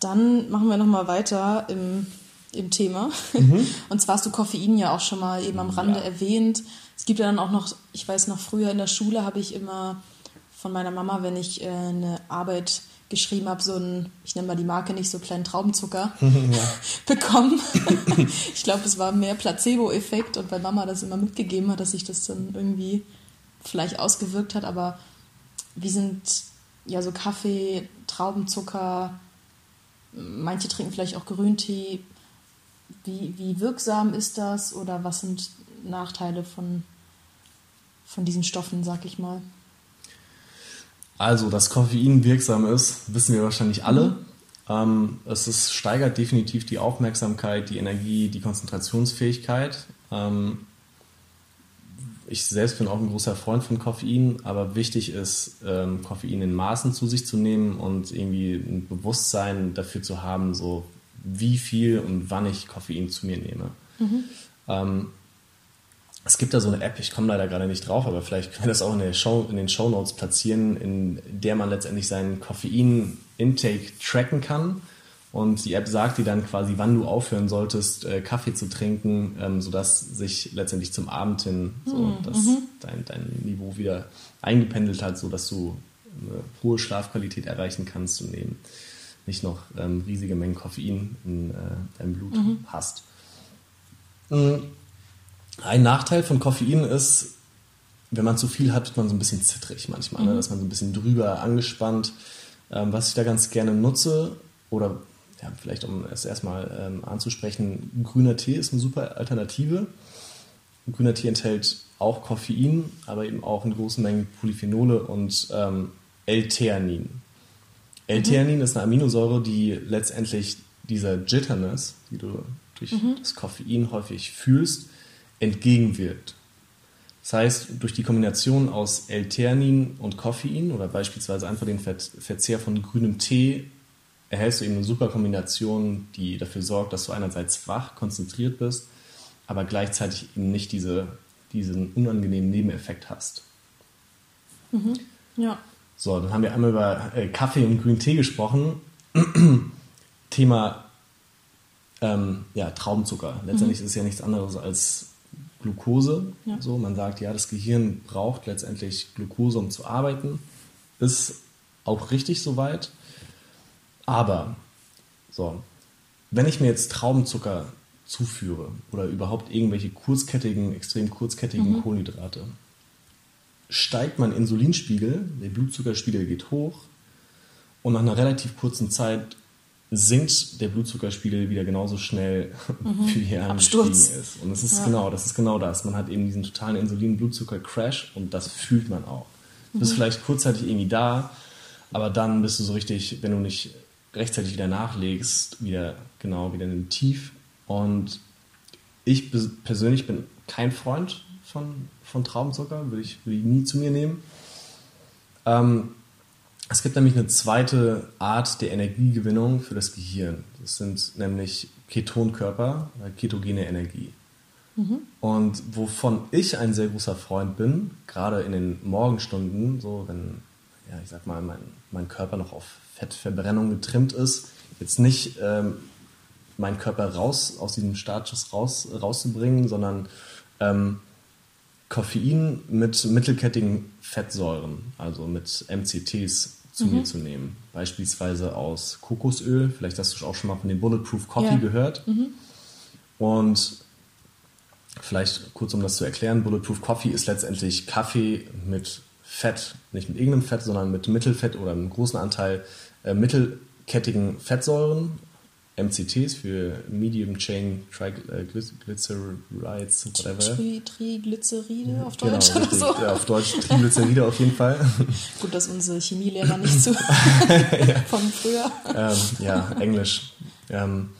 Speaker 1: Dann machen wir nochmal weiter im, im Thema. Mhm. (laughs) Und zwar hast du Koffein ja auch schon mal eben am Rande ja. erwähnt. Es gibt ja dann auch noch, ich weiß noch, früher in der Schule habe ich immer von meiner Mama, wenn ich äh, eine Arbeit geschrieben habe, so ein, ich nenne mal die Marke nicht, so kleinen Traubenzucker (laughs) ja. (laughs) bekommen. ich glaube, es war mehr Placebo-Effekt und weil Mama das immer mitgegeben hat, dass sich das dann irgendwie vielleicht ausgewirkt hat. Aber wie sind ja so Kaffee, Traubenzucker, Manche trinken vielleicht auch Grüntee. Wie, wie wirksam ist das oder was sind Nachteile von, von diesen Stoffen, sag ich mal?
Speaker 2: Also, dass Koffein wirksam ist, wissen wir wahrscheinlich alle. Mhm. Ähm, es ist, steigert definitiv die Aufmerksamkeit, die Energie, die Konzentrationsfähigkeit. Ähm, ich selbst bin auch ein großer Freund von Koffein, aber wichtig ist, ähm, Koffein in Maßen zu sich zu nehmen und irgendwie ein Bewusstsein dafür zu haben, so wie viel und wann ich Koffein zu mir nehme. Mhm. Ähm, es gibt da so eine App, ich komme leider gerade nicht drauf, aber vielleicht können wir das auch in, Show, in den Show Notes platzieren, in der man letztendlich seinen Koffein-Intake tracken kann und die App sagt dir dann quasi, wann du aufhören solltest, äh, Kaffee zu trinken, ähm, sodass sich letztendlich zum Abend hin so, mhm. dass dein, dein Niveau wieder eingependelt hat, sodass du eine hohe Schlafqualität erreichen kannst und eben nicht noch ähm, riesige Mengen Koffein in äh, deinem Blut mhm. hast. Mhm. Ein Nachteil von Koffein ist, wenn man zu viel hat, wird man so ein bisschen zittrig manchmal, ne? Mhm. dass man so ein bisschen drüber angespannt. Ähm, was ich da ganz gerne nutze oder ja, vielleicht um es erstmal ähm, anzusprechen, grüner Tee ist eine super Alternative. Grüner Tee enthält auch Koffein, aber eben auch in großen Mengen Polyphenole und ähm, L-Theanin. L-Theanin mhm. ist eine Aminosäure, die letztendlich dieser Jitterness, die du durch mhm. das Koffein häufig fühlst, entgegenwirkt. Das heißt, durch die Kombination aus L-Theanin und Koffein oder beispielsweise einfach den Verzehr von grünem Tee erhältst du eben eine super Kombination, die dafür sorgt, dass du einerseits wach, konzentriert bist, aber gleichzeitig eben nicht diese, diesen unangenehmen Nebeneffekt hast.
Speaker 1: Mhm. Ja.
Speaker 2: So, dann haben wir einmal über äh, Kaffee und grünen Tee gesprochen. (clears throat) Thema ähm, ja, Traubenzucker. Letztendlich mhm. ist es ja nichts anderes als Glucose. Ja. So, man sagt, ja, das Gehirn braucht letztendlich Glucose, um zu arbeiten. Ist auch richtig soweit. Aber, so, wenn ich mir jetzt Traubenzucker zuführe oder überhaupt irgendwelche kurzkettigen, extrem kurzkettigen mhm. Kohlenhydrate, steigt mein Insulinspiegel, der Blutzuckerspiegel geht hoch und nach einer relativ kurzen Zeit sinkt der Blutzuckerspiegel wieder genauso schnell, (laughs) mhm. wie er angestiegen ist. Und das ist ja. genau, das ist genau das. Man hat eben diesen totalen Insulin-Blutzucker-Crash und das fühlt man auch. Du bist mhm. vielleicht kurzzeitig irgendwie da, aber dann bist du so richtig, wenn du nicht rechtzeitig wieder nachlegst, wieder genau wieder in dem Tief. Und ich persönlich bin kein Freund von, von Traubenzucker, würde ich, würde ich nie zu mir nehmen. Ähm, es gibt nämlich eine zweite Art der Energiegewinnung für das Gehirn. Das sind nämlich Ketonkörper, ketogene Energie. Mhm. Und wovon ich ein sehr großer Freund bin, gerade in den Morgenstunden, so wenn, ja, ich sag mal, mein, mein Körper noch auf Fettverbrennung getrimmt ist, jetzt nicht ähm, meinen Körper raus aus diesem Status raus, rauszubringen, sondern ähm, Koffein mit mittelkettigen Fettsäuren, also mit MCTs zu mhm. mir zu nehmen. Beispielsweise aus Kokosöl. Vielleicht hast du auch schon mal von dem Bulletproof Coffee ja. gehört. Mhm. Und vielleicht kurz um das zu erklären, Bulletproof Coffee ist letztendlich Kaffee mit Fett, nicht mit irgendeinem Fett, sondern mit Mittelfett oder einem großen Anteil äh, mittelkettigen Fettsäuren MCTs für Medium Chain Triglycerides,
Speaker 1: whatever. Tri Triglyceride auf genau, Deutsch
Speaker 2: genau, oder so? Ja, auf Deutsch Triglyceride auf jeden Fall. (laughs)
Speaker 1: Gut, dass unsere Chemielehrer nicht zu (laughs) (laughs) von früher.
Speaker 2: Ähm, ja, Englisch. Ähm,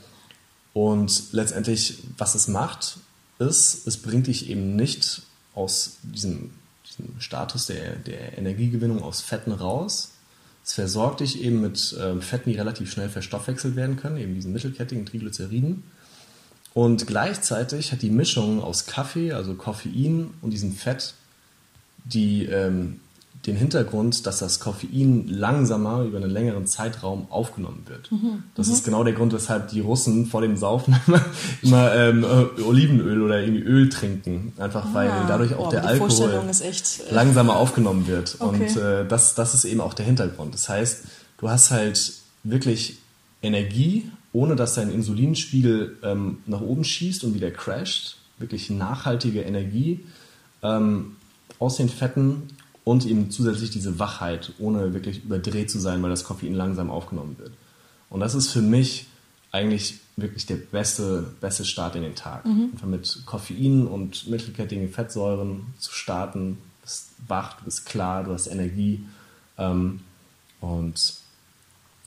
Speaker 2: und letztendlich, was es macht, ist, es bringt dich eben nicht aus diesem, diesem Status der, der Energiegewinnung aus Fetten raus, es versorgt dich eben mit äh, Fetten, die relativ schnell verstoffwechselt werden können, eben diesen mittelkettigen Triglyceriden. Und gleichzeitig hat die Mischung aus Kaffee, also Koffein und diesem Fett, die ähm, den Hintergrund, dass das Koffein langsamer über einen längeren Zeitraum aufgenommen wird. Mhm. Das mhm. ist genau der Grund, weshalb die Russen vor dem Saufen (laughs) immer, immer ähm, äh, Olivenöl oder irgendwie Öl trinken. Einfach ah. weil dadurch auch oh, der Alkohol echt, äh, langsamer aufgenommen wird. Okay. Und äh, das, das ist eben auch der Hintergrund. Das heißt, du hast halt wirklich Energie, ohne dass dein Insulinspiegel ähm, nach oben schießt und wieder crasht. Wirklich nachhaltige Energie ähm, aus den Fetten und eben zusätzlich diese Wachheit, ohne wirklich überdreht zu sein, weil das Koffein langsam aufgenommen wird. Und das ist für mich eigentlich wirklich der beste, beste Start in den Tag. Mhm. Einfach mit Koffein und mittelkettigen Fettsäuren zu starten. Du bist wach, du bist klar, du hast Energie ähm, und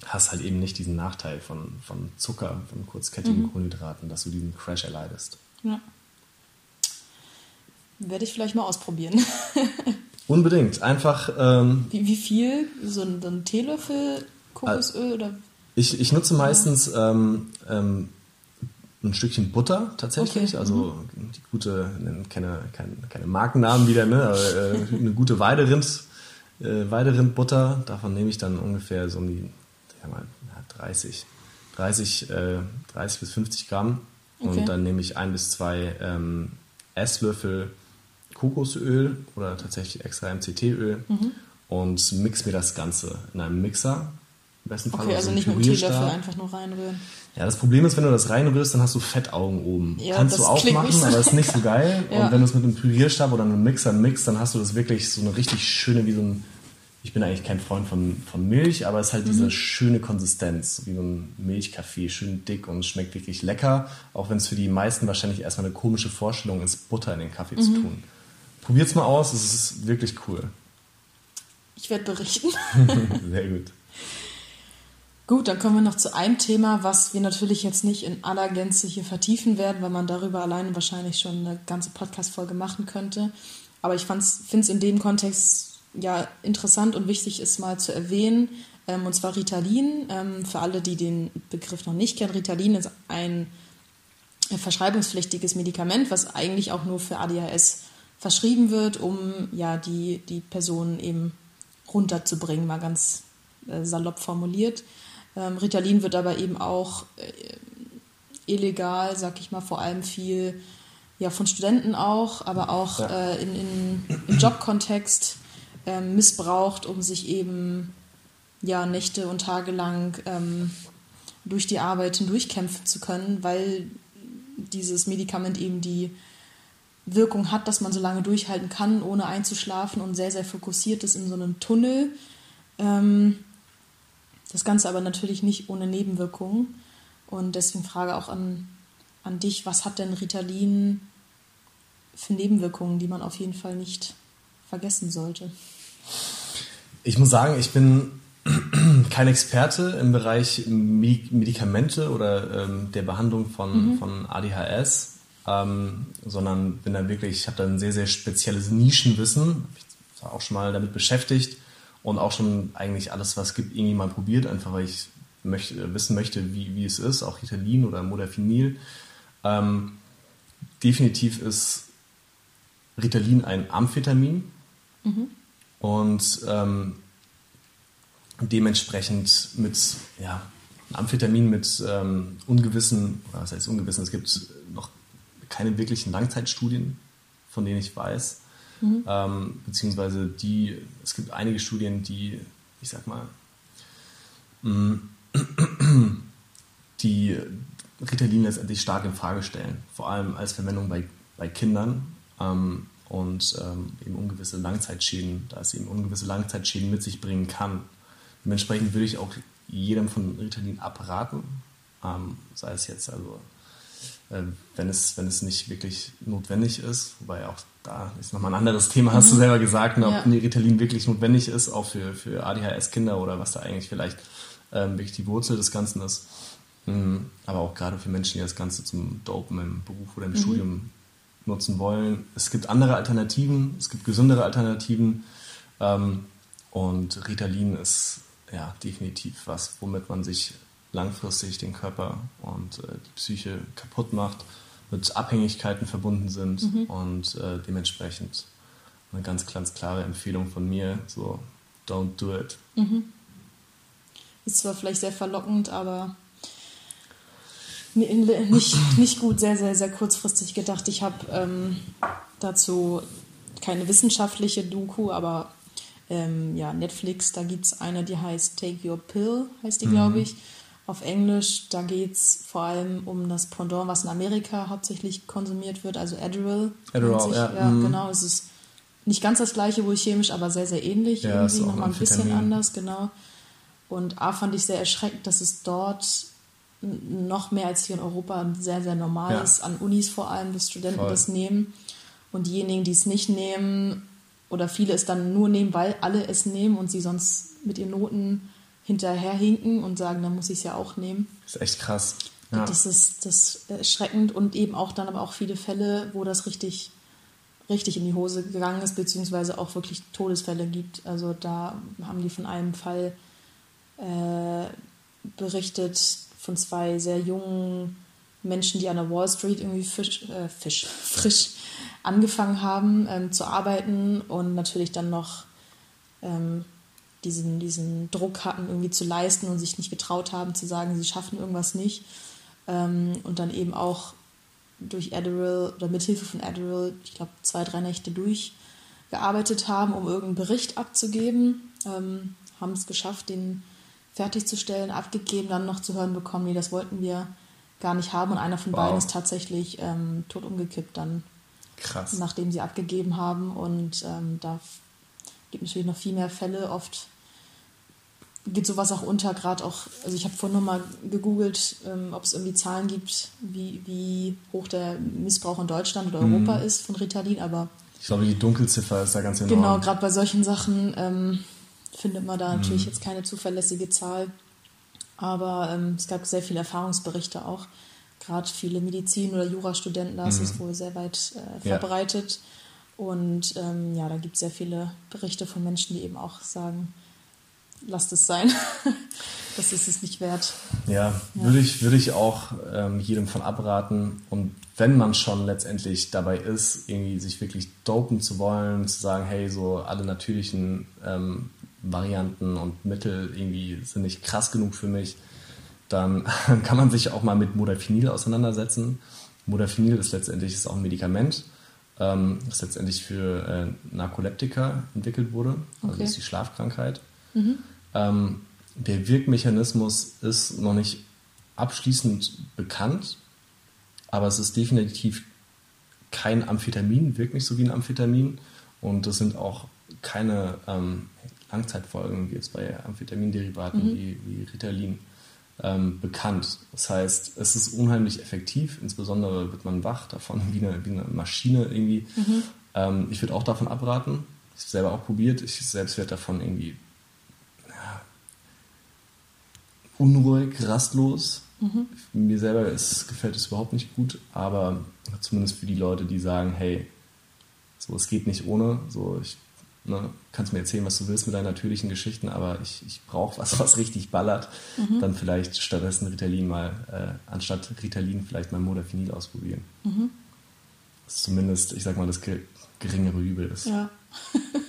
Speaker 2: hast halt eben nicht diesen Nachteil von, von Zucker, von kurzkettigen mhm. Kohlenhydraten, dass du diesen Crash erleidest. Ja.
Speaker 1: Werde ich vielleicht mal ausprobieren. (laughs)
Speaker 2: Unbedingt. Einfach. Ähm,
Speaker 1: wie, wie viel? So ein, so ein Teelöffel Kokosöl oder?
Speaker 2: Ich, ich nutze meistens ähm, ähm, ein Stückchen Butter tatsächlich. Okay. Also mhm. die gute, keine, keine, keine Markennamen wieder, ne? Aber, äh, eine gute Weiderind, äh, Weiderindbutter. Davon nehme ich dann ungefähr so um die ja mal, 30, 30, äh, 30 bis 50 Gramm. Okay. Und dann nehme ich ein bis zwei ähm, Esslöffel Kokosöl oder tatsächlich extra MCT-Öl mhm. und mix mir das Ganze in einem Mixer.
Speaker 1: Im besten Fall okay, also nicht mit einem Teelöffel einfach nur reinrühren.
Speaker 2: Ja, das Problem ist, wenn du das reinrührst, dann hast du Fettaugen oben. Ja, Kannst du auch machen, so. aber ist nicht so geil. (laughs) ja. Und wenn du es mit einem Pürierstab oder einem Mixer mixt, dann hast du das wirklich so eine richtig schöne, wie so ein ich bin eigentlich kein Freund von, von Milch, aber es ist halt mhm. diese schöne Konsistenz, wie so ein Milchkaffee, schön dick und schmeckt wirklich lecker, auch wenn es für die meisten wahrscheinlich erstmal eine komische Vorstellung ist, Butter in den Kaffee mhm. zu tun. Probiert's mal aus, es ist wirklich cool.
Speaker 1: Ich werde berichten. (laughs)
Speaker 2: Sehr gut.
Speaker 1: Gut, dann kommen wir noch zu einem Thema, was wir natürlich jetzt nicht in aller Gänze hier vertiefen werden, weil man darüber alleine wahrscheinlich schon eine ganze Podcast-Folge machen könnte. Aber ich finde es in dem Kontext ja interessant und wichtig ist mal zu erwähnen, ähm, und zwar Ritalin. Ähm, für alle, die den Begriff noch nicht kennen, Ritalin ist ein verschreibungspflichtiges Medikament, was eigentlich auch nur für ADHS verschrieben wird, um ja die, die Person eben runterzubringen, mal ganz äh, salopp formuliert. Ähm, Ritalin wird aber eben auch äh, illegal, sag ich mal, vor allem viel ja, von Studenten auch, aber auch ja. äh, in, in, im Jobkontext äh, missbraucht, um sich eben ja, Nächte und Tage lang ähm, durch die Arbeit hindurchkämpfen zu können, weil dieses Medikament eben die Wirkung hat, dass man so lange durchhalten kann, ohne einzuschlafen und sehr, sehr fokussiert ist in so einem Tunnel. Ähm, das Ganze aber natürlich nicht ohne Nebenwirkungen. Und deswegen Frage auch an, an dich, was hat denn Ritalin für Nebenwirkungen, die man auf jeden Fall nicht vergessen sollte?
Speaker 2: Ich muss sagen, ich bin (clears throat) kein Experte im Bereich Medikamente oder ähm, der Behandlung von, mhm. von ADHS. Ähm, sondern bin da wirklich, ich habe da ein sehr, sehr spezielles Nischenwissen. Ich war auch schon mal damit beschäftigt und auch schon eigentlich alles, was es gibt, irgendwie mal probiert, einfach weil ich möchte, wissen möchte, wie, wie es ist, auch Ritalin oder Modafinil. Ähm, definitiv ist Ritalin ein Amphetamin mhm. und ähm, dementsprechend mit ja, Amphetamin mit ähm, ungewissen, was heißt ungewissen, es gibt keine wirklichen Langzeitstudien, von denen ich weiß. Mhm. Ähm, beziehungsweise die, es gibt einige Studien, die, ich sag mal, mm, die Ritalin letztendlich stark in Frage stellen, vor allem als Verwendung bei, bei Kindern ähm, und ähm, eben ungewisse Langzeitschäden, da es eben ungewisse Langzeitschäden mit sich bringen kann. Dementsprechend würde ich auch jedem von Ritalin abraten, ähm, sei es jetzt also, wenn, es, wenn es nicht wirklich notwendig ist, wobei auch da ist nochmal ein anderes Thema, mhm. hast du mhm. selber gesagt, ne, ob ja. Ritalin wirklich notwendig ist, auch für, für ADHS-Kinder oder was da eigentlich vielleicht ähm, wirklich die Wurzel des Ganzen ist. Mhm. Aber auch gerade für Menschen, die das Ganze zum Dopen im Beruf oder im mhm. Studium nutzen wollen. Es gibt andere Alternativen, es gibt gesündere Alternativen. Ähm, und Ritalin ist ja definitiv was, womit man sich langfristig den Körper und äh, die Psyche kaputt macht, mit Abhängigkeiten verbunden sind mhm. und äh, dementsprechend eine ganz, ganz klare Empfehlung von mir, so don't do it. Mhm.
Speaker 1: Ist zwar vielleicht sehr verlockend, aber nicht, nicht gut, sehr, sehr, sehr kurzfristig gedacht. Ich habe ähm, dazu keine wissenschaftliche Doku, aber ähm, ja, Netflix, da gibt es eine, die heißt Take Your Pill, heißt die, mhm. glaube ich. Auf Englisch, da geht es vor allem um das Pendant, was in Amerika hauptsächlich konsumiert wird, also Adderall. Adderall, sich, ja. ja mhm. genau. Es ist nicht ganz das gleiche, wohl chemisch, aber sehr, sehr ähnlich. Ja, irgendwie nochmal ein bisschen anders, genau. Und A fand ich sehr erschreckend, dass es dort noch mehr als hier in Europa sehr, sehr normal ja. ist, an Unis vor allem, dass Studenten Voll. das nehmen. Und diejenigen, die es nicht nehmen, oder viele es dann nur nehmen, weil alle es nehmen und sie sonst mit ihren Noten hinterherhinken und sagen, dann muss ich es ja auch nehmen.
Speaker 2: Das ist echt krass.
Speaker 1: Ja. Das ist das erschreckend und eben auch dann aber auch viele Fälle, wo das richtig, richtig in die Hose gegangen ist, beziehungsweise auch wirklich Todesfälle gibt. Also da haben die von einem Fall äh, berichtet, von zwei sehr jungen Menschen, die an der Wall Street irgendwie Fisch, äh, Fisch, (laughs) frisch angefangen haben ähm, zu arbeiten und natürlich dann noch ähm, diesen, diesen Druck hatten, irgendwie zu leisten und sich nicht getraut haben zu sagen, sie schaffen irgendwas nicht. Ähm, und dann eben auch durch Adderall oder mithilfe von Adderall, ich glaube, zwei, drei Nächte durchgearbeitet haben, um irgendeinen Bericht abzugeben. Ähm, haben es geschafft, den fertigzustellen, abgegeben, dann noch zu hören bekommen, nee, das wollten wir gar nicht haben. Und einer von wow. beiden ist tatsächlich ähm, tot umgekippt dann. Krass. Nachdem sie abgegeben haben. Und ähm, da gibt natürlich noch viel mehr Fälle. Oft geht sowas auch unter, gerade auch, also ich habe vorhin nochmal gegoogelt, ähm, ob es irgendwie Zahlen gibt, wie, wie hoch der Missbrauch in Deutschland oder mhm. Europa ist von Ritalin, aber.
Speaker 2: Ich glaube, die Dunkelziffer ist da ganz enorm.
Speaker 1: Genau, gerade bei solchen Sachen ähm, findet man da mhm. natürlich jetzt keine zuverlässige Zahl. Aber ähm, es gab sehr viele Erfahrungsberichte auch. Gerade viele Medizin- oder Jurastudenten, da ist es mhm. wohl sehr weit äh, verbreitet. Ja. Und ähm, ja, da gibt es sehr viele Berichte von Menschen, die eben auch sagen, lasst es sein. (laughs) das ist es nicht wert.
Speaker 2: Ja, ja. würde ich, würde ich auch ähm, jedem von abraten. Und wenn man schon letztendlich dabei ist, irgendwie sich wirklich dopen zu wollen, zu sagen, hey, so alle natürlichen ähm, Varianten und Mittel irgendwie sind nicht krass genug für mich, dann (laughs) kann man sich auch mal mit Modafinil auseinandersetzen. Modafinil ist letztendlich ist auch ein Medikament, ähm, das letztendlich für äh, Narkoleptika entwickelt wurde, also okay. ist die Schlafkrankheit. Mhm. Ähm, der Wirkmechanismus ist noch nicht abschließend bekannt, aber es ist definitiv kein Amphetamin, wirkt nicht so wie ein Amphetamin und es sind auch keine ähm, Langzeitfolgen, wie jetzt bei Amphetaminderivaten mhm. wie, wie Ritalin, ähm, bekannt. Das heißt, es ist unheimlich effektiv, insbesondere wird man wach davon, (laughs) wie eine, wie eine Maschine irgendwie. Mhm. Ähm, ich würde auch davon abraten. Ich habe selber auch probiert. Ich selbst werde davon irgendwie ja, unruhig, rastlos. Mhm. Mir selber ist, gefällt es überhaupt nicht gut, aber zumindest für die Leute, die sagen, hey, so es geht nicht ohne, so ich ne, kannst mir erzählen, was du willst mit deinen natürlichen Geschichten, aber ich, ich brauche was, (laughs) was richtig ballert, mhm. dann vielleicht stattdessen Ritalin mal, äh, anstatt Ritalin vielleicht mal Modafinil ausprobieren. Mhm. Das ist zumindest, ich sag mal, das geringere Übel ist.
Speaker 1: Ja. (laughs)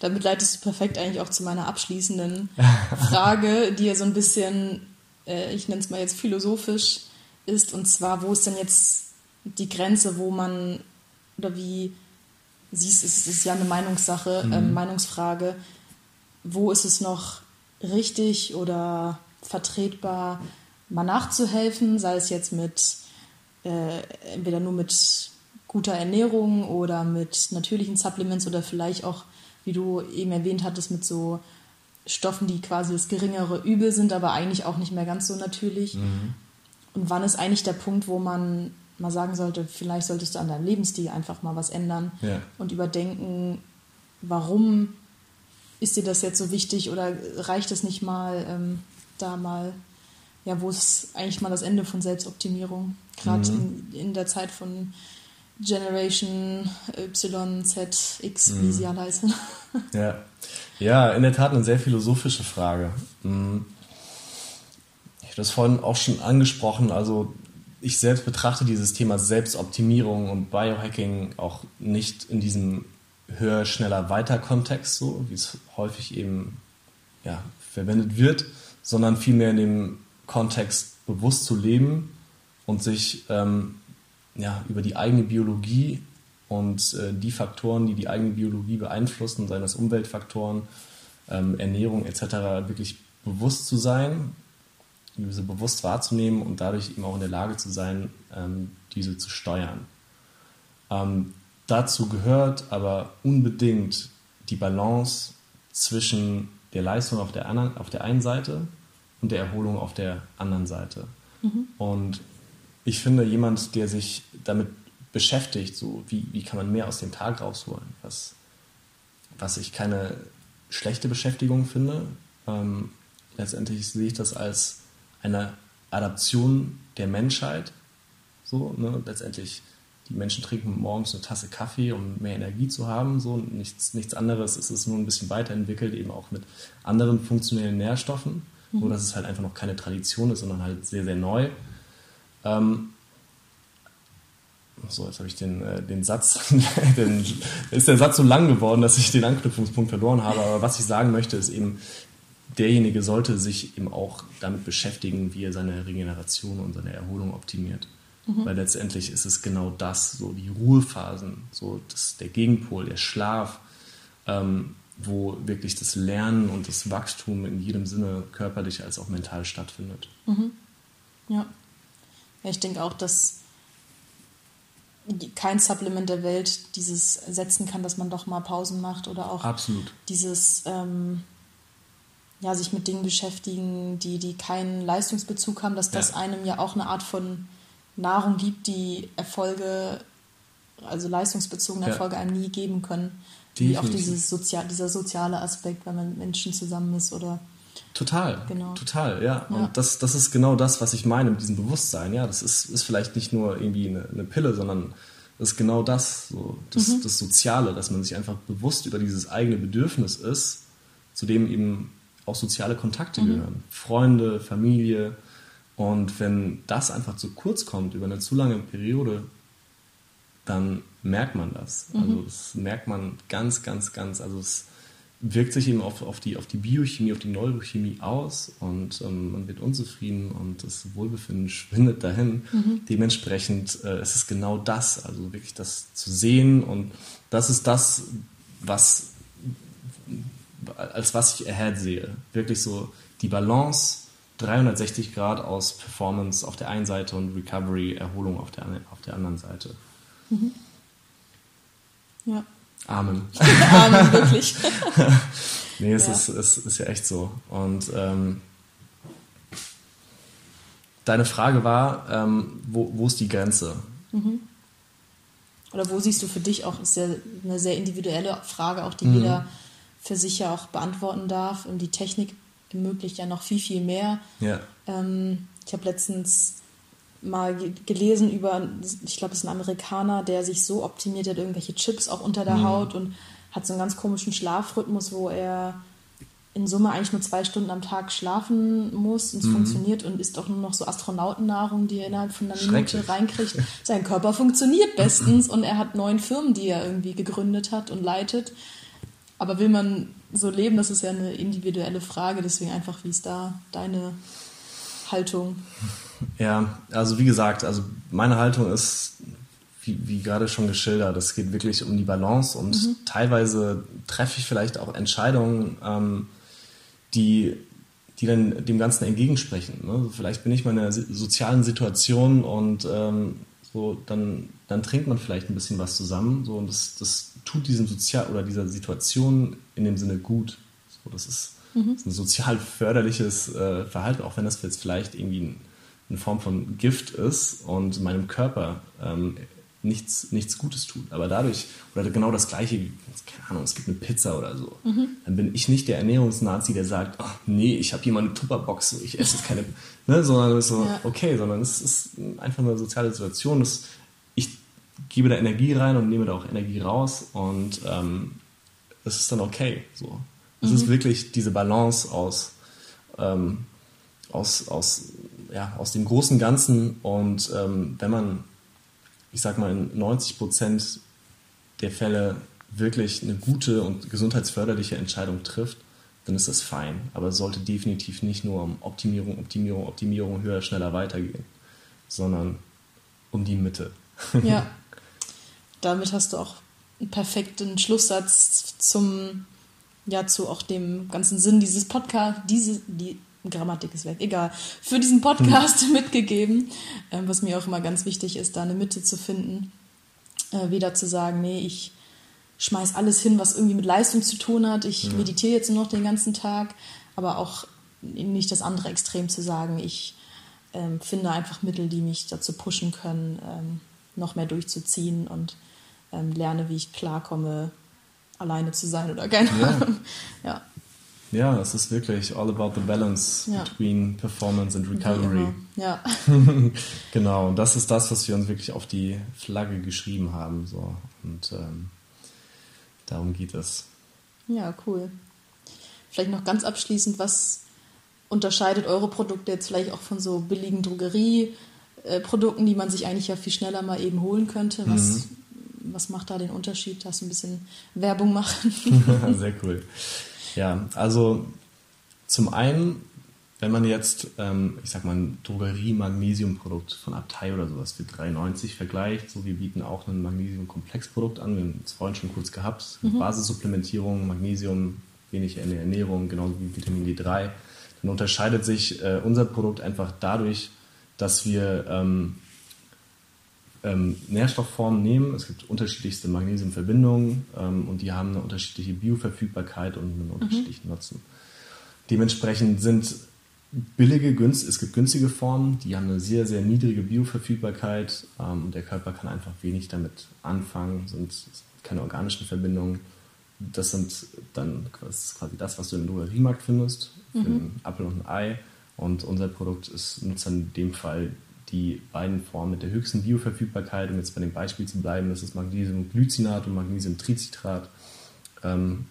Speaker 1: Damit leitest du perfekt eigentlich auch zu meiner abschließenden (laughs) Frage, die ja so ein bisschen, äh, ich nenne es mal jetzt philosophisch ist, und zwar, wo ist denn jetzt die Grenze, wo man oder wie siehst, es ist ja eine Meinungssache, mhm. äh, Meinungsfrage, wo ist es noch richtig oder vertretbar, mal nachzuhelfen, sei es jetzt mit äh, entweder nur mit guter Ernährung oder mit natürlichen Supplements oder vielleicht auch, wie du eben erwähnt hattest, mit so Stoffen, die quasi das geringere Übel sind, aber eigentlich auch nicht mehr ganz so natürlich. Mhm. Und wann ist eigentlich der Punkt, wo man mal sagen sollte, vielleicht solltest du an deinem Lebensstil einfach mal was ändern ja. und überdenken, warum ist dir das jetzt so wichtig oder reicht es nicht mal, ähm, da mal, ja, wo ist eigentlich mal das Ende von Selbstoptimierung, gerade mhm. in, in der Zeit von Generation Y, Z, X, mhm. wie sie alle heißen.
Speaker 2: Ja. ja, in der Tat eine sehr philosophische Frage. Mhm. Ich habe das vorhin auch schon angesprochen. Also ich selbst betrachte dieses Thema Selbstoptimierung und Biohacking auch nicht in diesem höher, schneller, weiter Kontext, so wie es häufig eben ja, verwendet wird, sondern vielmehr in dem Kontext bewusst zu leben und sich ähm, ja, über die eigene Biologie und äh, die Faktoren, die die eigene Biologie beeinflussen, seien das Umweltfaktoren, ähm, Ernährung etc., wirklich bewusst zu sein diese bewusst wahrzunehmen und dadurch eben auch in der Lage zu sein, ähm, diese zu steuern. Ähm, dazu gehört aber unbedingt die Balance zwischen der Leistung auf der, anderen, auf der einen Seite und der Erholung auf der anderen Seite. Mhm. Und ich finde, jemand, der sich damit beschäftigt, so wie, wie kann man mehr aus dem Tag rausholen, was, was ich keine schlechte Beschäftigung finde, ähm, letztendlich sehe ich das als eine Adaption der Menschheit. So, ne? letztendlich, die Menschen trinken morgens eine Tasse Kaffee, um mehr Energie zu haben. So, nichts, nichts anderes. Es ist nur ein bisschen weiterentwickelt, eben auch mit anderen funktionellen Nährstoffen. Mhm. Nur, dass es halt einfach noch keine Tradition ist, sondern halt sehr, sehr neu. Ähm, so, jetzt habe ich den, äh, den Satz, (laughs) den, ist der Satz so lang geworden, dass ich den Anknüpfungspunkt verloren habe. Aber was ich sagen möchte, ist eben, derjenige sollte sich eben auch damit beschäftigen, wie er seine Regeneration und seine Erholung optimiert. Mhm. Weil letztendlich ist es genau das, so die Ruhephasen, so das, der Gegenpol, der Schlaf, ähm, wo wirklich das Lernen und das Wachstum in jedem Sinne körperlich als auch mental stattfindet.
Speaker 1: Mhm. Ja. Ich denke auch, dass kein Supplement der Welt dieses setzen kann, dass man doch mal Pausen macht oder auch
Speaker 2: Absolut.
Speaker 1: dieses ähm, ja, sich mit Dingen beschäftigen, die, die keinen Leistungsbezug haben, dass das ja. einem ja auch eine Art von Nahrung gibt, die Erfolge, also leistungsbezogene Erfolge ja. einem nie geben können. Definitiv. Wie auch dieses Sozial, dieser soziale Aspekt, wenn man mit Menschen zusammen ist oder
Speaker 2: Total, genau. total, ja. ja. Und das, das ist genau das, was ich meine mit diesem Bewusstsein. Ja, das ist, ist vielleicht nicht nur irgendwie eine, eine Pille, sondern das ist genau das, so das, mhm. das Soziale, dass man sich einfach bewusst über dieses eigene Bedürfnis ist, zu dem eben auch soziale Kontakte mhm. gehören. Freunde, Familie. Und wenn das einfach zu kurz kommt über eine zu lange Periode, dann merkt man das. Mhm. Also das merkt man ganz, ganz, ganz. Also es wirkt sich eben auf, auf, die, auf die Biochemie, auf die Neurochemie aus und ähm, man wird unzufrieden und das Wohlbefinden (laughs) schwindet dahin. Mhm. Dementsprechend äh, ist es genau das, also wirklich das zu sehen und das ist das, was als was ich ahead sehe. Wirklich so die Balance 360 Grad aus Performance auf der einen Seite und Recovery, Erholung auf der, auf der anderen Seite. Mhm.
Speaker 1: Ja.
Speaker 2: Amen. (laughs)
Speaker 1: Amen, wirklich. (laughs)
Speaker 2: nee, es, ja. Ist, es ist ja echt so. Und ähm, deine Frage war, ähm, wo, wo ist die Grenze?
Speaker 1: Mhm. Oder wo siehst du für dich auch, ist ja eine sehr individuelle Frage, auch die mhm. jeder für sich ja auch beantworten darf. Und die Technik ermöglicht ja noch viel, viel mehr.
Speaker 2: Ja.
Speaker 1: Ähm, ich habe letztens mal gelesen über, ich glaube, es ist ein Amerikaner, der sich so optimiert hat, irgendwelche Chips auch unter der mhm. Haut und hat so einen ganz komischen Schlafrhythmus, wo er in Summe eigentlich nur zwei Stunden am Tag schlafen muss und es mhm. funktioniert und isst auch nur noch so Astronautennahrung, die er innerhalb von einer Minute reinkriegt. Sein Körper funktioniert bestens und er hat neun Firmen, die er irgendwie gegründet hat und leitet. Aber will man so leben, das ist ja eine individuelle Frage, deswegen einfach, wie ist da deine Haltung?
Speaker 2: Ja, also wie gesagt, also meine Haltung ist, wie, wie gerade schon geschildert, es geht wirklich um die Balance und mhm. teilweise treffe ich vielleicht auch Entscheidungen, ähm, die, die dann dem Ganzen entgegensprechen. Ne? Vielleicht bin ich mal in einer sozialen Situation und ähm, so, dann, dann trinkt man vielleicht ein bisschen was zusammen. So, und das, das tut diesem Sozial oder dieser Situation in dem Sinne gut. So, das, ist, mhm. das ist ein sozial förderliches äh, Verhalten, auch wenn das jetzt vielleicht irgendwie ein, eine Form von Gift ist und meinem Körper ähm, nichts, nichts Gutes tut. Aber dadurch, oder genau das Gleiche, keine Ahnung, es gibt eine Pizza oder so, mhm. dann bin ich nicht der Ernährungsnazi, der sagt, oh, nee, ich habe hier mal eine Tupperbox, so, ich esse jetzt keine, (laughs) ne, sondern es ist so, ja. okay, sondern es ist einfach eine soziale Situation, dass ich gebe da Energie rein und nehme da auch Energie raus und ähm, es ist dann okay. So. Es mhm. ist wirklich diese Balance aus, ähm, aus, aus, ja, aus dem großen Ganzen und ähm, wenn man ich sag mal, in 90 Prozent der Fälle wirklich eine gute und gesundheitsförderliche Entscheidung trifft, dann ist das fein. Aber es sollte definitiv nicht nur um Optimierung, Optimierung, Optimierung, höher, schneller weitergehen, sondern um die Mitte.
Speaker 1: Ja, (laughs) damit hast du auch einen perfekten Schlusssatz zum, ja, zu auch dem ganzen Sinn dieses Podcasts, diese, die, Grammatik ist weg, egal, für diesen Podcast hm. (laughs) mitgegeben, äh, was mir auch immer ganz wichtig ist, da eine Mitte zu finden. Äh, wieder zu sagen, nee, ich schmeiß alles hin, was irgendwie mit Leistung zu tun hat. Ich ja. meditiere jetzt nur noch den ganzen Tag, aber auch nicht das andere Extrem zu sagen, ich ähm, finde einfach Mittel, die mich dazu pushen können, ähm, noch mehr durchzuziehen und ähm, lerne, wie ich klarkomme, alleine zu sein oder keine Ahnung.
Speaker 2: Ja. ja. Ja, es ist wirklich all about the balance ja. between performance and recovery.
Speaker 1: Ja. (laughs)
Speaker 2: genau, und das ist das, was wir uns wirklich auf die Flagge geschrieben haben. So. Und ähm, darum geht es.
Speaker 1: Ja, cool. Vielleicht noch ganz abschließend, was unterscheidet eure Produkte jetzt vielleicht auch von so billigen Drogerieprodukten, die man sich eigentlich ja viel schneller mal eben holen könnte? Was, mhm. was macht da den Unterschied? Hast du ein bisschen Werbung machen? (laughs)
Speaker 2: Sehr cool. Ja, also zum einen, wenn man jetzt, ähm, ich sag mal, ein Drogerie-Magnesium-Produkt von Abtei oder sowas für 3,90 vergleicht, so wir bieten auch ein Magnesium-Komplex-Produkt an, wir haben es vorhin schon kurz gehabt, mhm. Basissupplementierung, Magnesium, wenig in der Ernährung, genauso wie Vitamin D3, dann unterscheidet sich äh, unser Produkt einfach dadurch, dass wir ähm, ähm, Nährstoffformen nehmen. Es gibt unterschiedlichste Magnesiumverbindungen ähm, und die haben eine unterschiedliche Bioverfügbarkeit und einen unterschiedlichen mhm. Nutzen. Dementsprechend sind billige, günst, es gibt günstige Formen, die haben eine sehr, sehr niedrige Bioverfügbarkeit ähm, und der Körper kann einfach wenig damit anfangen, sind keine organischen Verbindungen. Das sind dann das quasi das, was du im Drogeriemarkt findest, für mhm. einen Apfel und ein Ei. Und unser Produkt ist, nutzt in dem Fall die beiden Formen mit der höchsten Bioverfügbarkeit, um jetzt bei dem Beispiel zu bleiben, das ist Magnesiumglycinat und Magnesiumtricitrat ähm,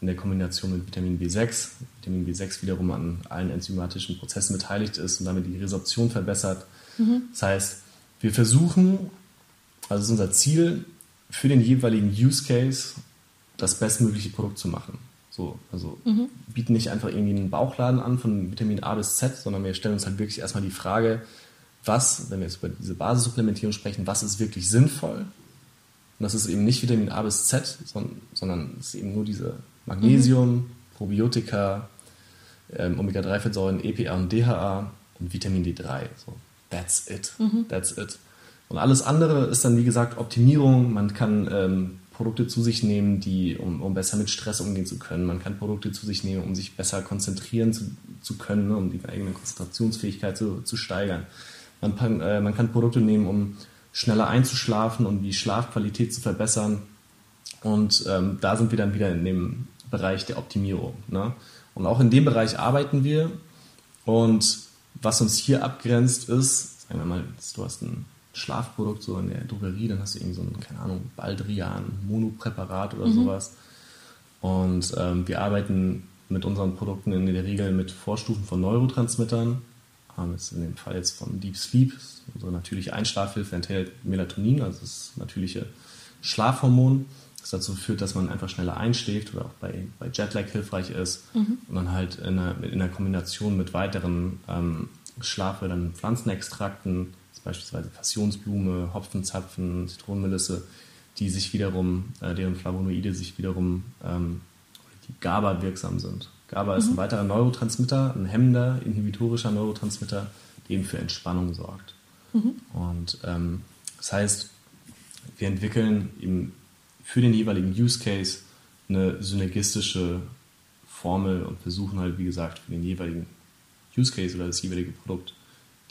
Speaker 2: in der Kombination mit Vitamin B6. Vitamin B6 wiederum an allen enzymatischen Prozessen beteiligt ist und damit die Resorption verbessert. Mhm. Das heißt, wir versuchen, also ist unser Ziel, für den jeweiligen Use Case das bestmögliche Produkt zu machen. So, also mhm. bieten nicht einfach irgendwie einen Bauchladen an von Vitamin A bis Z, sondern wir stellen uns halt wirklich erstmal die Frage, was, wenn wir jetzt über diese Basissupplementierung sprechen, was ist wirklich sinnvoll. Und das ist eben nicht Vitamin A bis Z, sondern, es ist eben nur diese Magnesium, mhm. Probiotika, ähm, Omega-3-Fettsäuren, EPA und DHA und Vitamin D3. So, that's it. Mhm. That's it. Und alles andere ist dann, wie gesagt, Optimierung. Man kann ähm, Produkte zu sich nehmen, die, um, um, besser mit Stress umgehen zu können. Man kann Produkte zu sich nehmen, um sich besser konzentrieren zu, zu können, ne, um die eigene Konzentrationsfähigkeit zu, zu steigern. Man kann, äh, man kann Produkte nehmen, um schneller einzuschlafen und die Schlafqualität zu verbessern. Und ähm, da sind wir dann wieder in dem Bereich der Optimierung. Ne? Und auch in dem Bereich arbeiten wir. Und was uns hier abgrenzt ist, sagen wir mal, du hast ein Schlafprodukt so in der Drogerie, dann hast du irgendwie so ein, keine Ahnung, Baldrian, Monopräparat oder mhm. sowas. Und ähm, wir arbeiten mit unseren Produkten in der Regel mit Vorstufen von Neurotransmittern. Haben jetzt in dem Fall jetzt von Deep Sleep, unsere natürliche Einschlafhilfe enthält Melatonin, also das natürliche Schlafhormon, das dazu führt, dass man einfach schneller einschläft oder auch bei, bei Jetlag hilfreich ist. Mhm. Und dann halt in einer, in einer Kombination mit weiteren ähm, schlaffördernden Pflanzenextrakten, beispielsweise Passionsblume, Hopfenzapfen, Zitronenmelisse, die sich wiederum, äh, deren Flavonoide sich wiederum, ähm, die GABA wirksam sind. GABA mhm. ist ein mhm. weiterer Neurotransmitter, ein hemmender, inhibitorischer Neurotransmitter, der eben für Entspannung sorgt. Mhm. Und ähm, das heißt, wir entwickeln eben für den jeweiligen Use Case eine synergistische Formel und versuchen halt, wie gesagt, für den jeweiligen Use Case oder das jeweilige Produkt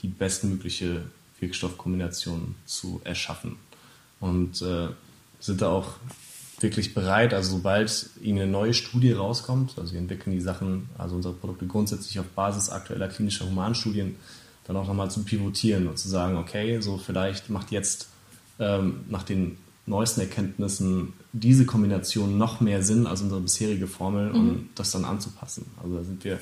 Speaker 2: die bestmögliche Wirkstoffkombination zu erschaffen. Und äh, sind da auch wirklich bereit, also sobald eine neue Studie rauskommt, also wir entwickeln die Sachen, also unsere Produkte grundsätzlich auf Basis aktueller klinischer Humanstudien, dann auch nochmal zu pivotieren und zu sagen, okay, so vielleicht macht jetzt ähm, nach den neuesten Erkenntnissen diese Kombination noch mehr Sinn als unsere bisherige Formel, um mhm. das dann anzupassen. Also da sind wir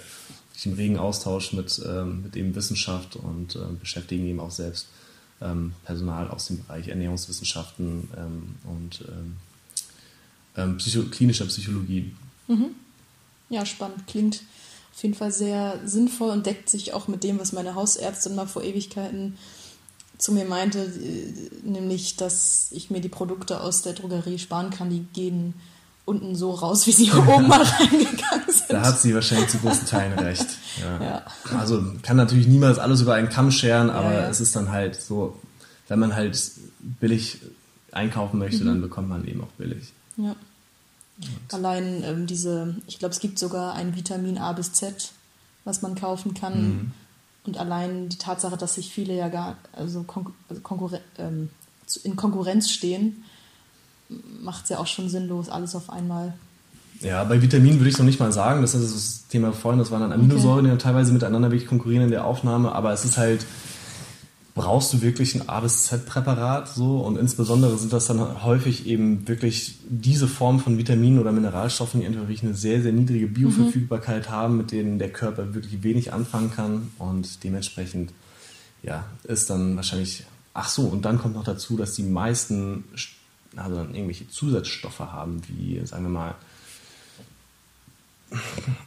Speaker 2: im regen Austausch mit, ähm, mit eben Wissenschaft und äh, beschäftigen eben auch selbst ähm, Personal aus dem Bereich Ernährungswissenschaften ähm, und ähm, Psycho klinischer Psychologie.
Speaker 1: Mhm. Ja, spannend. Klingt auf jeden Fall sehr sinnvoll und deckt sich auch mit dem, was meine Hausärztin mal vor Ewigkeiten zu mir meinte, äh, nämlich, dass ich mir die Produkte aus der Drogerie sparen kann, die gehen unten so raus, wie sie (laughs) oben mal reingegangen sind.
Speaker 2: Da hat sie wahrscheinlich zu großen Teilen recht. Ja. (laughs) ja. Also kann natürlich niemals alles über einen Kamm scheren, aber ja. es ist dann halt so, wenn man halt billig einkaufen möchte, mhm. dann bekommt man eben auch billig.
Speaker 1: Ja. Allein ähm, diese, ich glaube, es gibt sogar ein Vitamin A bis Z, was man kaufen kann. Mhm. Und allein die Tatsache, dass sich viele ja gar also, Konkur also Konkurren ähm, in Konkurrenz stehen, macht es ja auch schon sinnlos, alles auf einmal.
Speaker 2: Ja, bei Vitaminen würde ich es noch nicht mal sagen. Das ist das Thema vorhin, das waren dann Aminosäuren, okay. die teilweise miteinander wirklich konkurrieren in der Aufnahme, aber es ist halt, brauchst du wirklich ein A bis Z-Präparat so und insbesondere sind das dann häufig eben wirklich diese Form von Vitaminen oder Mineralstoffen, die einfach wirklich eine sehr, sehr niedrige Bioverfügbarkeit mhm. haben, mit denen der Körper wirklich wenig anfangen kann und dementsprechend ja, ist dann wahrscheinlich, ach so, und dann kommt noch dazu, dass die meisten also dann irgendwelche Zusatzstoffe haben, wie, sagen wir mal,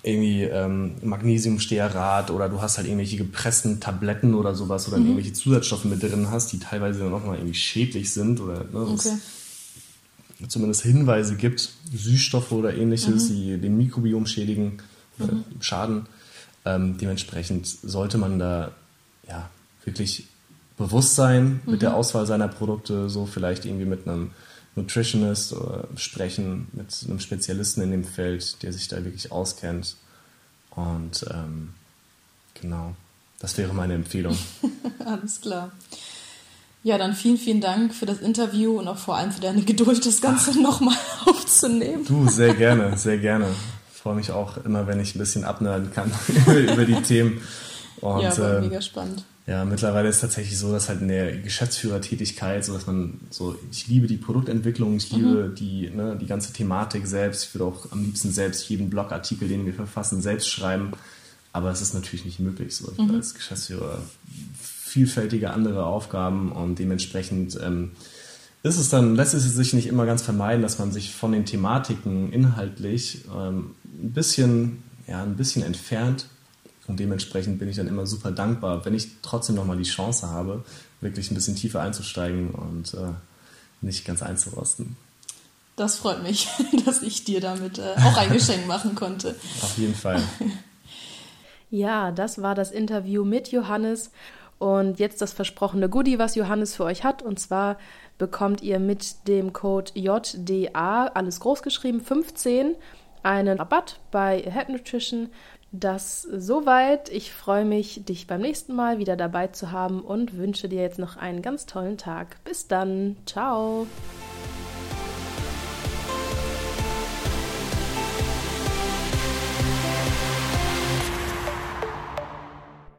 Speaker 2: irgendwie ähm, Magnesiumstearat oder du hast halt irgendwelche gepressten Tabletten oder sowas oder mhm. irgendwelche Zusatzstoffe mit drin hast, die teilweise dann auch mal irgendwie schädlich sind oder ne, okay. zumindest Hinweise gibt, Süßstoffe oder ähnliches, mhm. die den Mikrobiom schädigen oder mhm. schaden. Ähm, dementsprechend sollte man da ja wirklich bewusst sein mit der mhm. Auswahl seiner Produkte, so vielleicht irgendwie mit einem Nutritionist oder sprechen mit einem Spezialisten in dem Feld, der sich da wirklich auskennt. Und ähm, genau, das wäre meine Empfehlung. (laughs)
Speaker 1: Alles klar. Ja, dann vielen, vielen Dank für das Interview und auch vor allem für deine Geduld, das Ganze nochmal (laughs) aufzunehmen.
Speaker 2: Du, sehr gerne, sehr gerne. Ich freue mich auch immer, wenn ich ein bisschen abnörden kann (laughs) über die Themen.
Speaker 1: Und, ja, war äh, mega spannend.
Speaker 2: Ja, mittlerweile ist es tatsächlich so, dass halt in der Geschäftsführertätigkeit, so dass man so, ich liebe die Produktentwicklung, ich liebe mhm. die, ne, die ganze Thematik selbst. Ich würde auch am liebsten selbst jeden Blogartikel, den wir verfassen, selbst schreiben. Aber es ist natürlich nicht möglich. So. Ich mhm. als Geschäftsführer vielfältige andere Aufgaben und dementsprechend ähm, ist es dann, lässt es sich nicht immer ganz vermeiden, dass man sich von den Thematiken inhaltlich ähm, ein bisschen, ja, ein bisschen entfernt und dementsprechend bin ich dann immer super dankbar, wenn ich trotzdem nochmal die Chance habe, wirklich ein bisschen tiefer einzusteigen und äh, nicht ganz einzurosten.
Speaker 1: Das freut mich, (laughs) dass ich dir damit äh, auch ein Geschenk machen konnte. (laughs)
Speaker 2: Auf jeden Fall. (laughs)
Speaker 3: Ja, das war das Interview mit Johannes. Und jetzt das versprochene Goodie, was Johannes für euch hat. Und zwar bekommt ihr mit dem Code JDA, alles großgeschrieben, 15, einen Rabatt bei Head Nutrition das soweit. Ich freue mich, dich beim nächsten Mal wieder dabei zu haben und wünsche dir jetzt noch einen ganz tollen Tag. Bis dann. Ciao.